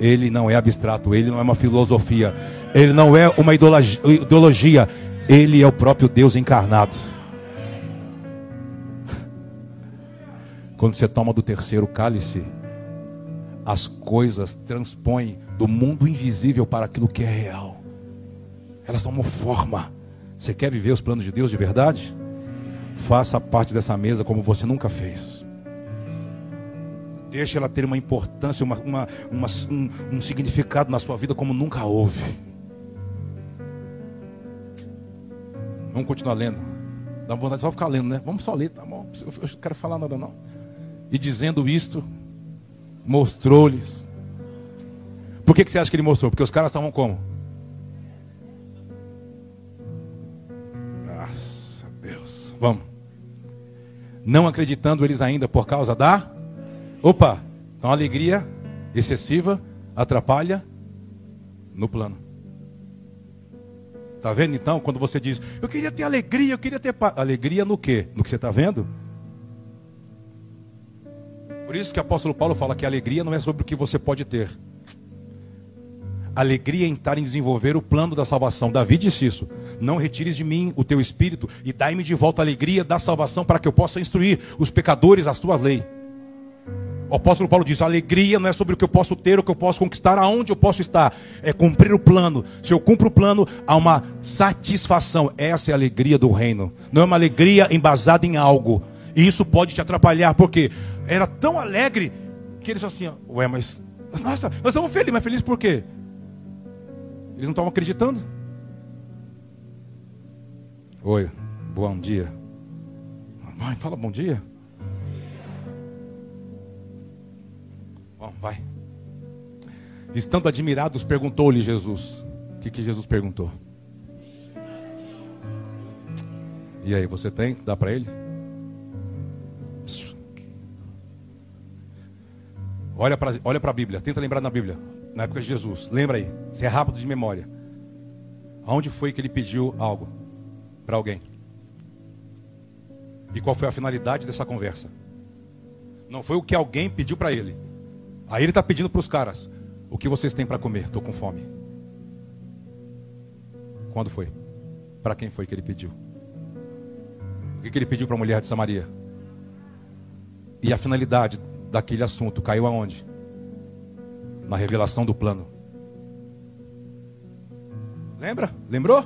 Ele não é abstrato, ele não é uma filosofia, ele não é uma ideologia, ele é o próprio Deus encarnado. Quando você toma do terceiro cálice, as coisas transpõem do mundo invisível para aquilo que é real. Elas tomam forma. Você quer viver os planos de Deus de verdade? Faça parte dessa mesa como você nunca fez. Deixe ela ter uma importância, uma, uma, uma um, um significado na sua vida como nunca houve. Vamos continuar lendo. Dá vontade de só ficar lendo, né? Vamos só ler, tá bom? Eu não quero falar nada não. E dizendo isto, mostrou-lhes. Por que, que você acha que ele mostrou? Porque os caras estavam como? Nossa Deus. Vamos. Não acreditando eles ainda por causa da. Opa! Então alegria excessiva atrapalha no plano. Tá vendo então quando você diz, eu queria ter alegria, eu queria ter paz. Alegria no quê? No que você está vendo? Por isso que o apóstolo Paulo fala que a alegria não é sobre o que você pode ter. Alegria em estar em desenvolver o plano da salvação. Davi disse isso. Não retires de mim o teu espírito e dai-me de volta a alegria da salvação para que eu possa instruir os pecadores a tua lei. O apóstolo Paulo diz: alegria não é sobre o que eu posso ter, o que eu posso conquistar, aonde eu posso estar. É cumprir o plano. Se eu cumpro o plano, há uma satisfação. Essa é a alegria do reino. Não é uma alegria embasada em algo. E isso pode te atrapalhar, porque era tão alegre que eles assim: ué, mas. Nossa, nós estamos felizes, mas felizes por quê? Eles não estavam acreditando. Oi, bom dia. Vai, fala bom dia. Bom, vai. Estando admirados, perguntou-lhe Jesus. O que, que Jesus perguntou? E aí, você tem? Dá para ele? Olha para olha a Bíblia, tenta lembrar na Bíblia, na época de Jesus. Lembra aí, se é rápido de memória. Aonde foi que ele pediu algo para alguém? E qual foi a finalidade dessa conversa? Não foi o que alguém pediu para ele. Aí ele está pedindo para os caras: O que vocês têm para comer? Estou com fome. Quando foi? Para quem foi que ele pediu? O que, que ele pediu para a mulher de Samaria? E a finalidade daquele assunto caiu aonde? Na revelação do plano. Lembra? Lembrou?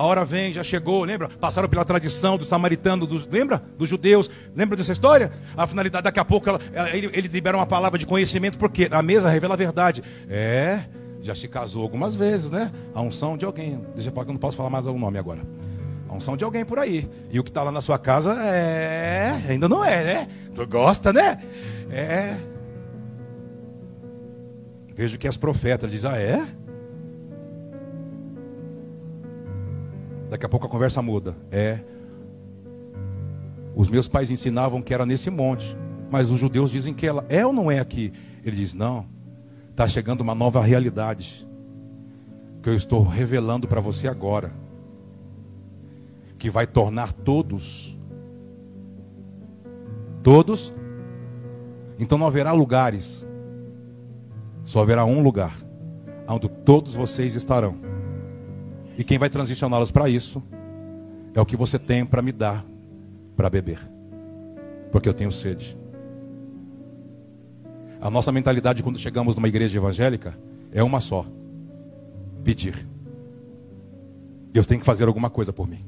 A hora vem, já chegou, lembra? Passaram pela tradição do samaritano, dos, lembra? Dos judeus. Lembra dessa história? A finalidade, daqui a pouco, ela, ele, ele libera uma palavra de conhecimento, porque a mesa revela a verdade. É, já se casou algumas vezes, né? A unção de alguém. Deixa eu não posso falar mais o nome agora. A unção de alguém por aí. E o que está lá na sua casa é. Ainda não é, né? Tu gosta, né? É. Vejo que as profetas dizem, ah, é? Daqui a pouco a conversa muda. É. Os meus pais ensinavam que era nesse monte. Mas os judeus dizem que ela é ou não é aqui. Ele diz: não. Está chegando uma nova realidade. Que eu estou revelando para você agora. Que vai tornar todos. Todos. Então não haverá lugares. Só haverá um lugar. Onde todos vocês estarão. E quem vai transicioná-los para isso é o que você tem para me dar para beber. Porque eu tenho sede. A nossa mentalidade quando chegamos numa igreja evangélica é uma só: pedir. Deus tem que fazer alguma coisa por mim.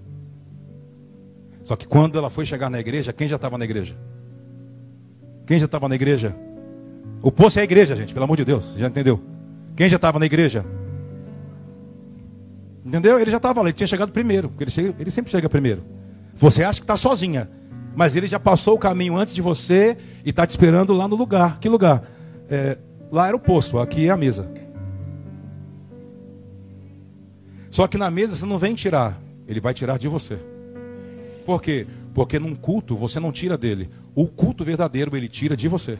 Só que quando ela foi chegar na igreja, quem já estava na igreja? Quem já estava na igreja? O poço é a igreja, gente, pelo amor de Deus, já entendeu? Quem já estava na igreja? Entendeu? Ele já estava lá, ele tinha chegado primeiro, porque ele, chega, ele sempre chega primeiro. Você acha que está sozinha, mas ele já passou o caminho antes de você e está te esperando lá no lugar. Que lugar? É, lá era o poço, aqui é a mesa. Só que na mesa você não vem tirar, ele vai tirar de você. Por quê? Porque num culto você não tira dele. O culto verdadeiro ele tira de você.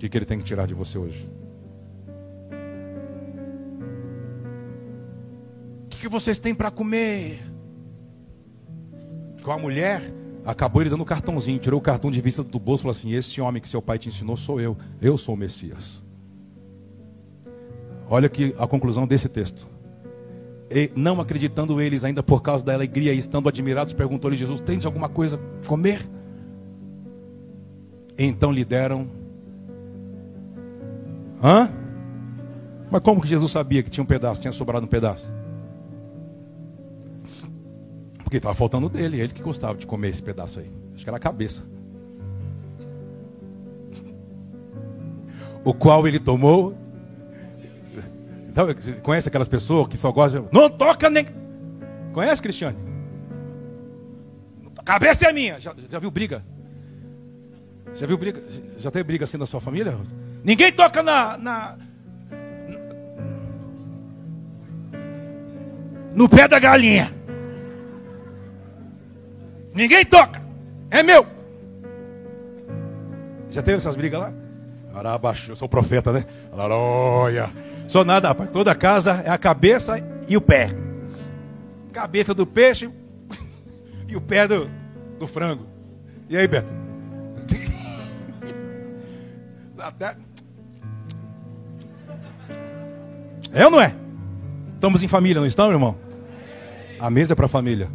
Que, que ele tem que tirar de você hoje? O que, que vocês têm para comer? Com a mulher, acabou ele dando o cartãozinho, tirou o cartão de vista do bolso e falou assim: Esse homem que seu pai te ensinou sou eu, eu sou o Messias. Olha aqui a conclusão desse texto. E, não acreditando eles, ainda por causa da alegria e estando admirados, perguntou-lhe Jesus: Tens alguma coisa a comer? Então lhe deram Hã? Mas como que Jesus sabia que tinha um pedaço, tinha sobrado um pedaço? Porque estava faltando dele, ele que gostava de comer esse pedaço aí. Acho que era a cabeça. O qual ele tomou. Sabe, conhece aquelas pessoas que só gostam. Não toca nem. Conhece, Cristiane? A cabeça é minha. Já, já viu briga? Já viu briga? Já teve briga assim na sua família? Ninguém toca na, na no pé da galinha. Ninguém toca. É meu. Já teve essas brigas lá? Eu sou profeta, né? Alaroia. Sou nada, rapaz. Toda casa é a cabeça e o pé. Cabeça do peixe e o pé do, do frango. E aí, Beto? É ou não é? Estamos em família, não estamos, irmão? A mesa é para a família.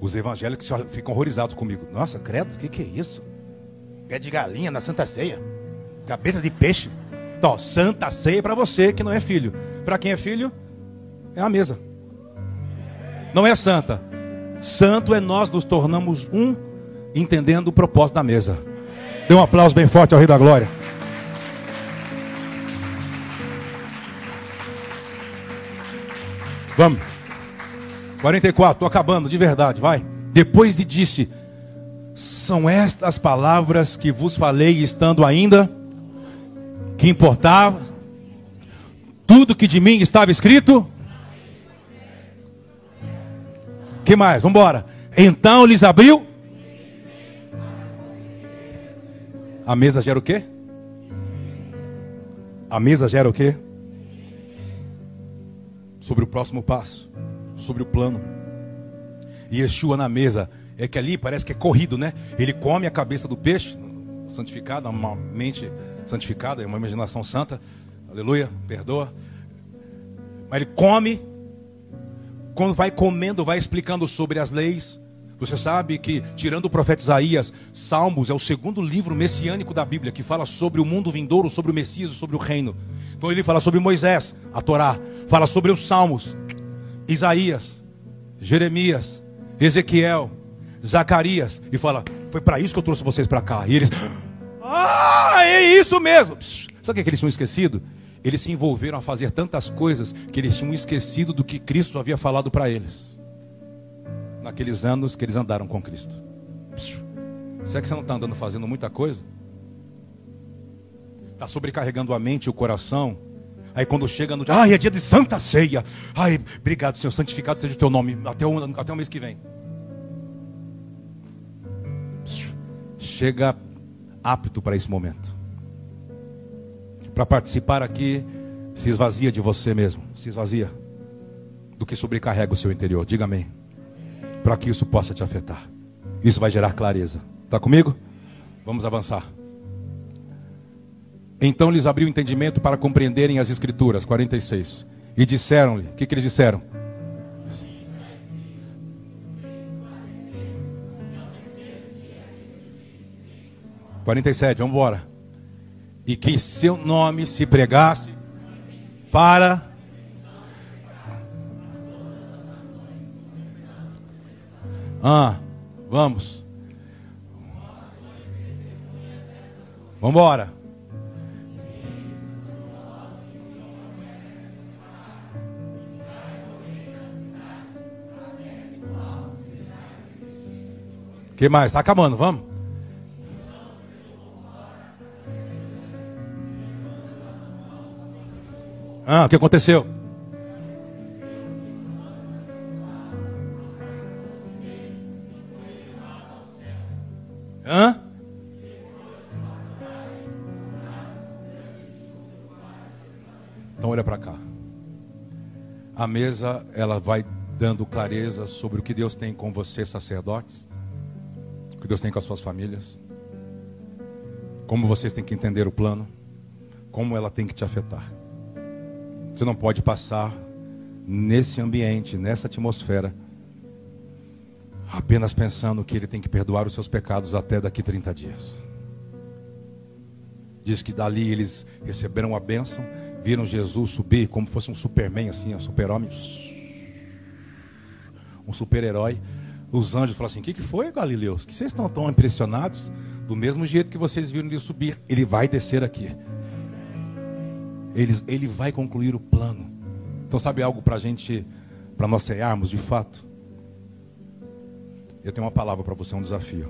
Os evangélicos ficam horrorizados comigo. Nossa, credo, o que, que é isso? Pé de galinha na Santa Ceia. Cabeça de peixe. Então, Santa Ceia para você que não é filho. Para quem é filho, é a mesa. Não é santa. Santo é nós nos tornamos um, entendendo o propósito da mesa. Dê um aplauso bem forte ao Rei da Glória. Vamos. 44, estou acabando, de verdade, vai. Depois lhe disse: São estas palavras que vos falei, estando ainda, que importava, tudo que de mim estava escrito. que mais? Vamos embora. Então lhes abriu. A mesa gera o quê? A mesa gera o quê? Sobre o próximo passo, sobre o plano. E Yeshua na mesa, é que ali parece que é corrido, né? Ele come a cabeça do peixe, santificado, uma mente santificada, é uma imaginação santa. Aleluia, perdoa. Mas ele come, quando vai comendo, vai explicando sobre as leis. Você sabe que, tirando o profeta Isaías, Salmos é o segundo livro messiânico da Bíblia que fala sobre o mundo vindouro, sobre o Messias sobre o reino. Então ele fala sobre Moisés, a Torá, fala sobre os Salmos, Isaías, Jeremias, Ezequiel, Zacarias, e fala: Foi para isso que eu trouxe vocês para cá. E eles, ah, é isso mesmo. Sabe o que eles tinham esquecido? Eles se envolveram a fazer tantas coisas que eles tinham esquecido do que Cristo havia falado para eles. Naqueles anos que eles andaram com Cristo. Será que você não está andando fazendo muita coisa? Está sobrecarregando a mente e o coração. Aí quando chega no dia, ai, é dia de Santa Ceia. Ai, obrigado, Senhor, santificado seja o teu nome até o, até o mês que vem. Chega apto para esse momento. Para participar aqui, se esvazia de você mesmo, se esvazia do que sobrecarrega o seu interior. Diga amém. Para que isso possa te afetar. Isso vai gerar clareza. Está comigo? Vamos avançar. Então lhes abriu o entendimento para compreenderem as Escrituras. 46. E disseram-lhe: O que, que eles disseram? 47, vamos embora. E que seu nome se pregasse para. Ah, vamos. Vamos embora. Que mais? Está acabando, vamos. Ah, o que aconteceu? Hã? Então olha para cá. A mesa, ela vai dando clareza sobre o que Deus tem com você, sacerdotes, que Deus tem com as suas famílias, como vocês têm que entender o plano, como ela tem que te afetar. Você não pode passar nesse ambiente, nessa atmosfera, apenas pensando que Ele tem que perdoar os seus pecados até daqui 30 dias. Diz que dali eles receberam a bênção, viram Jesus subir como fosse um superman, assim, um super-homem, um super-herói. Os anjos falaram assim: O que, que foi, Galileus? Que vocês estão tão impressionados? Do mesmo jeito que vocês viram ele subir, ele vai descer aqui ele, ele vai concluir o plano. Então, sabe algo para a gente, para nós cearmos de fato? Eu tenho uma palavra para você, um desafio.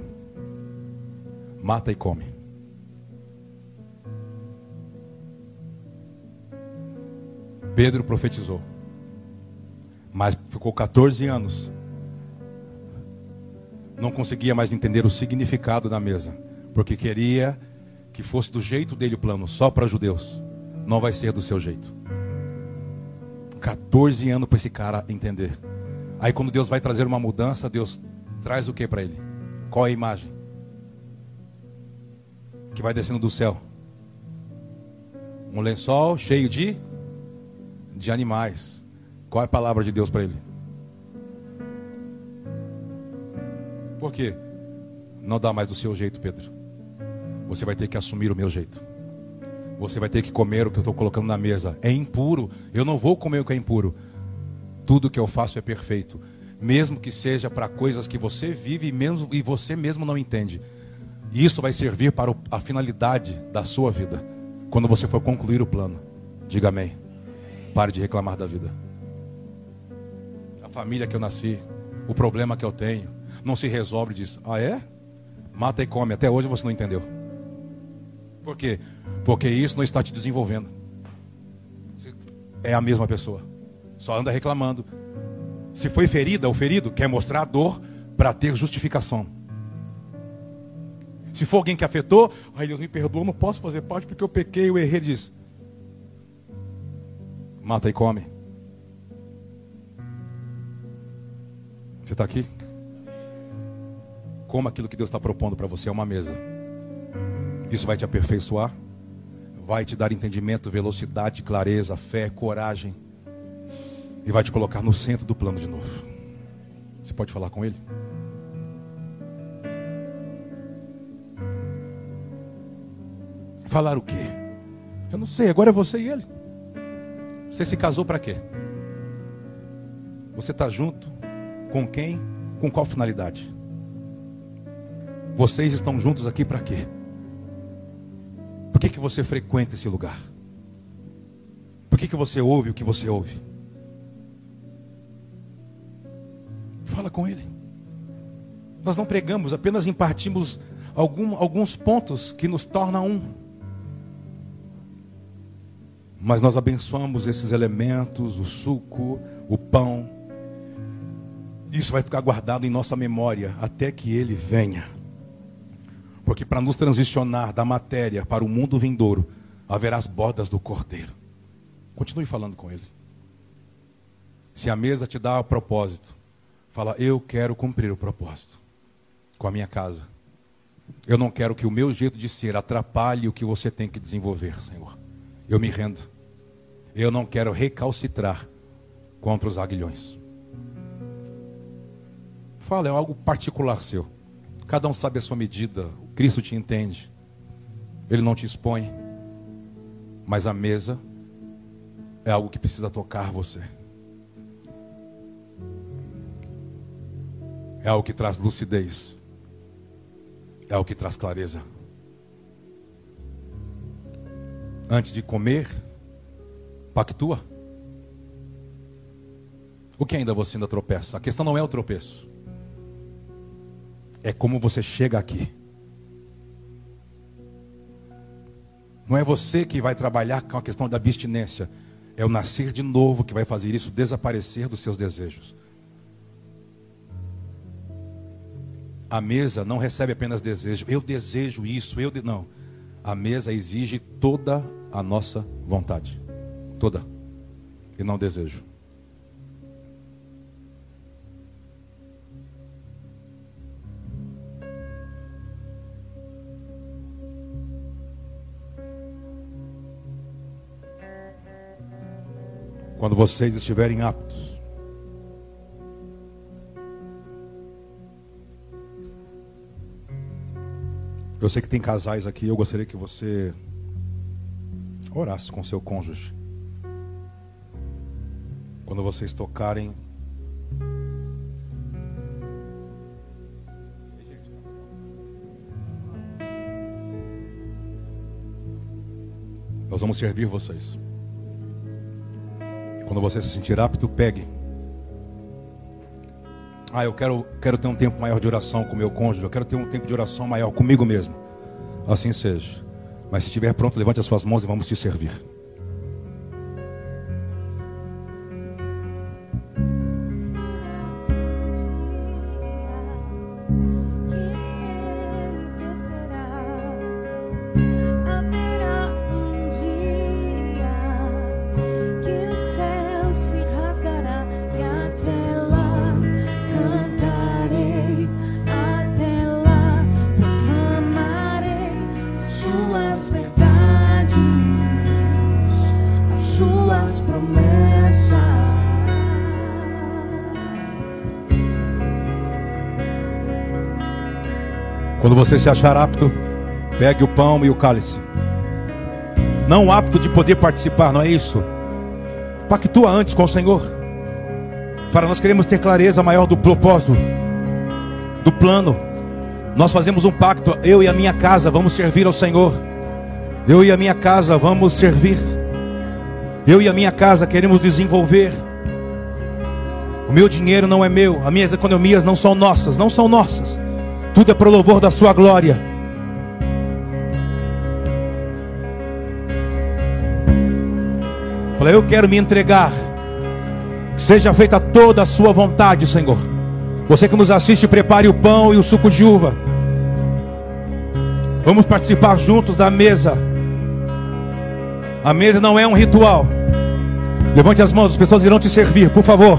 Mata e come. Pedro profetizou. Mas ficou 14 anos. Não conseguia mais entender o significado da mesa. Porque queria que fosse do jeito dele o plano, só para judeus não vai ser do seu jeito. 14 anos para esse cara entender. Aí quando Deus vai trazer uma mudança, Deus traz o que para ele? Qual é a imagem? Que vai descendo do céu. Um lençol cheio de de animais. Qual é a palavra de Deus para ele? Por quê? Não dá mais do seu jeito, Pedro. Você vai ter que assumir o meu jeito. Você vai ter que comer o que eu estou colocando na mesa. É impuro. Eu não vou comer o que é impuro. Tudo que eu faço é perfeito. Mesmo que seja para coisas que você vive e, mesmo, e você mesmo não entende. Isso vai servir para a finalidade da sua vida. Quando você for concluir o plano. Diga amém. Pare de reclamar da vida. A família que eu nasci, o problema que eu tenho, não se resolve e diz: Ah, é? Mata e come. Até hoje você não entendeu. Por quê? Porque isso não está te desenvolvendo. É a mesma pessoa. Só anda reclamando. Se foi ferida, o ferido quer mostrar a dor para ter justificação. Se for alguém que afetou, ai Deus me perdoa, não posso fazer parte porque eu pequei, eu errei. Diz: Mata e come. Você está aqui? Como aquilo que Deus está propondo para você é uma mesa. Isso vai te aperfeiçoar, vai te dar entendimento, velocidade, clareza, fé, coragem, e vai te colocar no centro do plano de novo. Você pode falar com Ele? Falar o quê? Eu não sei, agora é você e ele. Você se casou para quê? Você está junto com quem? Com qual finalidade? Vocês estão juntos aqui para quê? Por que, que você frequenta esse lugar? Por que, que você ouve o que você ouve? Fala com ele. Nós não pregamos, apenas impartimos algum, alguns pontos que nos tornam um. Mas nós abençoamos esses elementos, o suco, o pão. Isso vai ficar guardado em nossa memória até que ele venha. Porque para nos transicionar da matéria para o mundo vindouro, haverá as bordas do cordeiro. Continue falando com ele. Se a mesa te dá o propósito, fala: Eu quero cumprir o propósito com a minha casa. Eu não quero que o meu jeito de ser atrapalhe o que você tem que desenvolver, Senhor. Eu me rendo. Eu não quero recalcitrar contra os aguilhões. Fala, é algo particular seu. Cada um sabe a sua medida. Cristo te entende. Ele não te expõe. Mas a mesa é algo que precisa tocar você. É algo que traz lucidez. É algo que traz clareza. Antes de comer, pactua. O que ainda você ainda tropeça? A questão não é o tropeço é como você chega aqui. Não é você que vai trabalhar com a questão da abstinência. É o nascer de novo que vai fazer isso desaparecer dos seus desejos. A mesa não recebe apenas desejo. Eu desejo isso, eu de... não. A mesa exige toda a nossa vontade. Toda. E não desejo. Quando vocês estiverem aptos. Eu sei que tem casais aqui, eu gostaria que você orasse com seu cônjuge. Quando vocês tocarem Nós vamos servir vocês. Quando você se sentir apto, pegue. Ah, eu quero, quero ter um tempo maior de oração com meu cônjuge. Eu quero ter um tempo de oração maior comigo mesmo. Assim seja. Mas se estiver pronto, levante as suas mãos e vamos te servir. Quando você se achar apto, pegue o pão e o cálice. Não apto de poder participar, não é isso? Pactua antes com o Senhor. Para nós queremos ter clareza maior do propósito, do plano. Nós fazemos um pacto, eu e a minha casa vamos servir ao Senhor. Eu e a minha casa vamos servir. Eu e a minha casa queremos desenvolver. O meu dinheiro não é meu, as minhas economias não são nossas, não são nossas. Tudo é para o louvor da sua glória. Falei, eu quero me entregar. Que seja feita toda a sua vontade, Senhor. Você que nos assiste, prepare o pão e o suco de uva. Vamos participar juntos da mesa. A mesa não é um ritual. Levante as mãos, as pessoas irão te servir, por favor.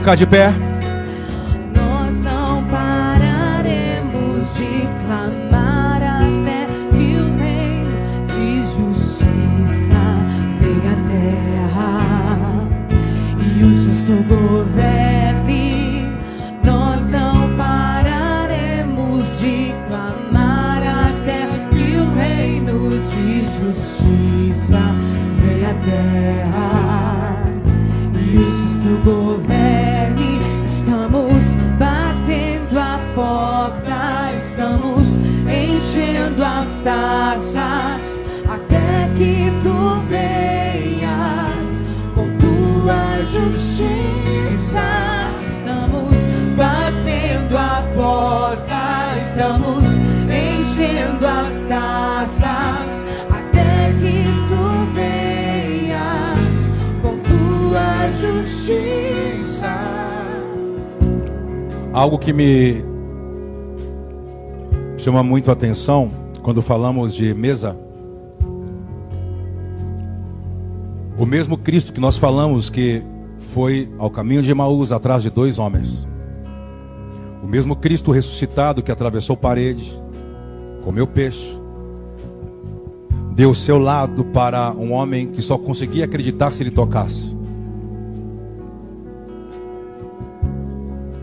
Colocar de pé. Me chama muito a atenção quando falamos de mesa, o mesmo Cristo que nós falamos que foi ao caminho de Emaús atrás de dois homens, o mesmo Cristo ressuscitado que atravessou parede, comeu peixe, deu seu lado para um homem que só conseguia acreditar se ele tocasse.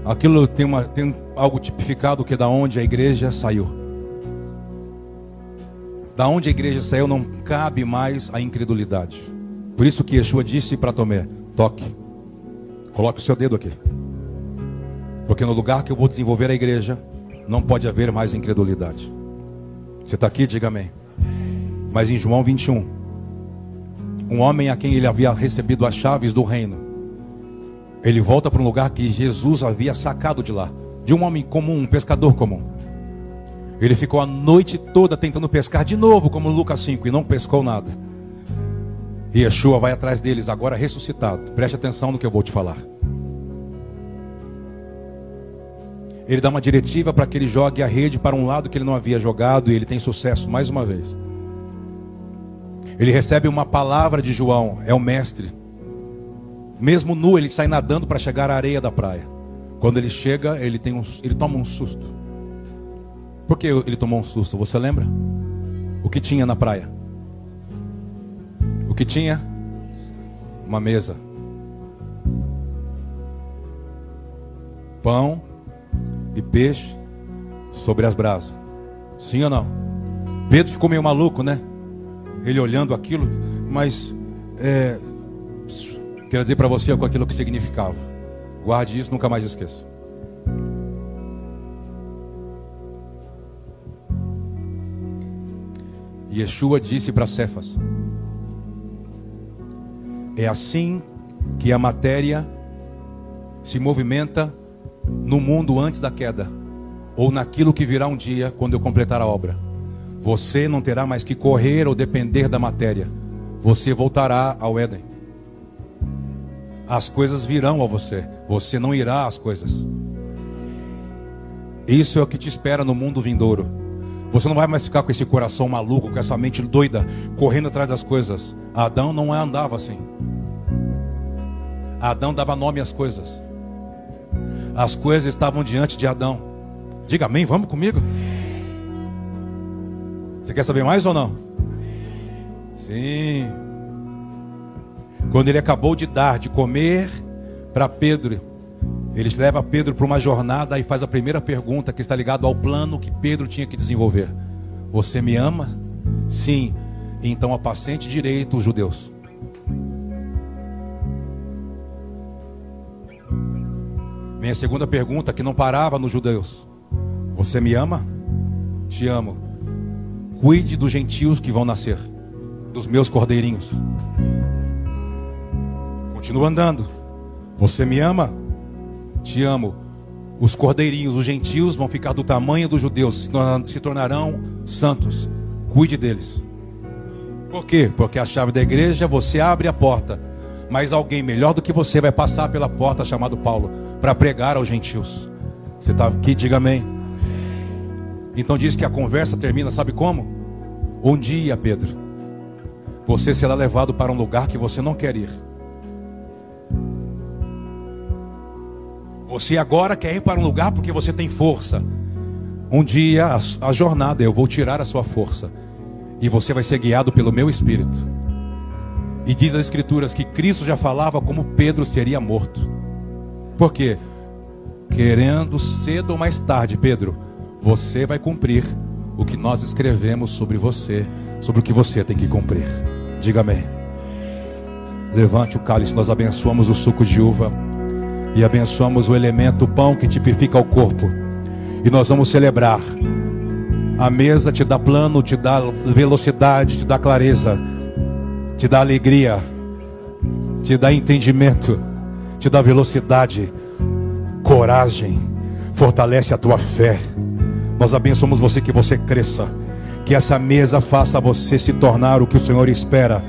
Aquilo tem, uma, tem algo tipificado que é da onde a igreja saiu. Da onde a igreja saiu não cabe mais a incredulidade. Por isso que Yeshua disse para Tomé: toque, coloque o seu dedo aqui. Porque no lugar que eu vou desenvolver a igreja, não pode haver mais incredulidade. Você está aqui? Diga amém. Mas em João 21, um homem a quem ele havia recebido as chaves do reino, ele volta para um lugar que Jesus havia sacado de lá, de um homem comum, um pescador comum. Ele ficou a noite toda tentando pescar de novo, como Lucas 5, e não pescou nada. E Yeshua vai atrás deles, agora ressuscitado. Preste atenção no que eu vou te falar. Ele dá uma diretiva para que ele jogue a rede para um lado que ele não havia jogado, e ele tem sucesso mais uma vez. Ele recebe uma palavra de João, é o mestre. Mesmo nu, ele sai nadando para chegar à areia da praia. Quando ele chega, ele, tem um, ele toma um susto. Por que ele tomou um susto? Você lembra? O que tinha na praia? O que tinha? Uma mesa. Pão e peixe sobre as brasas. Sim ou não? Pedro ficou meio maluco, né? Ele olhando aquilo, mas é, quero dizer para você com aquilo que significava. Guarde isso, nunca mais esqueça. Yeshua disse para Cefas: É assim que a matéria se movimenta no mundo antes da queda. ou naquilo que virá um dia quando eu completar a obra. Você não terá mais que correr ou depender da matéria. Você voltará ao Éden. As coisas virão a você. Você não irá às coisas. Isso é o que te espera no mundo vindouro. Você não vai mais ficar com esse coração maluco, com essa mente doida, correndo atrás das coisas. Adão não andava assim. Adão dava nome às coisas. As coisas estavam diante de Adão. Diga amém, vamos comigo? Você quer saber mais ou não? Sim. Quando ele acabou de dar de comer para Pedro, ele leva Pedro para uma jornada e faz a primeira pergunta que está ligado ao plano que Pedro tinha que desenvolver. Você me ama? Sim. Então apacente direito os judeus. Minha segunda pergunta, que não parava nos judeus: Você me ama? Te amo. Cuide dos gentios que vão nascer, dos meus cordeirinhos. Continua andando. Você me ama? Te amo. Os cordeirinhos, os gentios vão ficar do tamanho dos judeus, se tornarão santos. Cuide deles. Por quê? Porque a chave da igreja, você abre a porta, mas alguém melhor do que você vai passar pela porta chamado Paulo para pregar aos gentios. Você está aqui, diga amém. Então diz que a conversa termina, sabe como? Um dia, Pedro, você será levado para um lugar que você não quer ir. Você agora quer ir para um lugar porque você tem força. Um dia, a, a jornada, eu vou tirar a sua força. E você vai ser guiado pelo meu espírito. E diz as Escrituras que Cristo já falava como Pedro seria morto. Por quê? Querendo cedo ou mais tarde, Pedro, você vai cumprir o que nós escrevemos sobre você, sobre o que você tem que cumprir. Diga amém. Levante o cálice, nós abençoamos o suco de uva e abençoamos o elemento o pão que tipifica o corpo. E nós vamos celebrar. A mesa te dá plano, te dá velocidade, te dá clareza, te dá alegria, te dá entendimento te dá velocidade, coragem, fortalece a tua fé. Nós abençoamos você que você cresça, que essa mesa faça você se tornar o que o Senhor espera.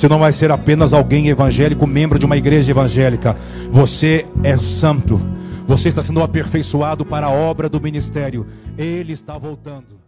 Você não vai ser apenas alguém evangélico, membro de uma igreja evangélica. Você é santo. Você está sendo aperfeiçoado para a obra do ministério. Ele está voltando.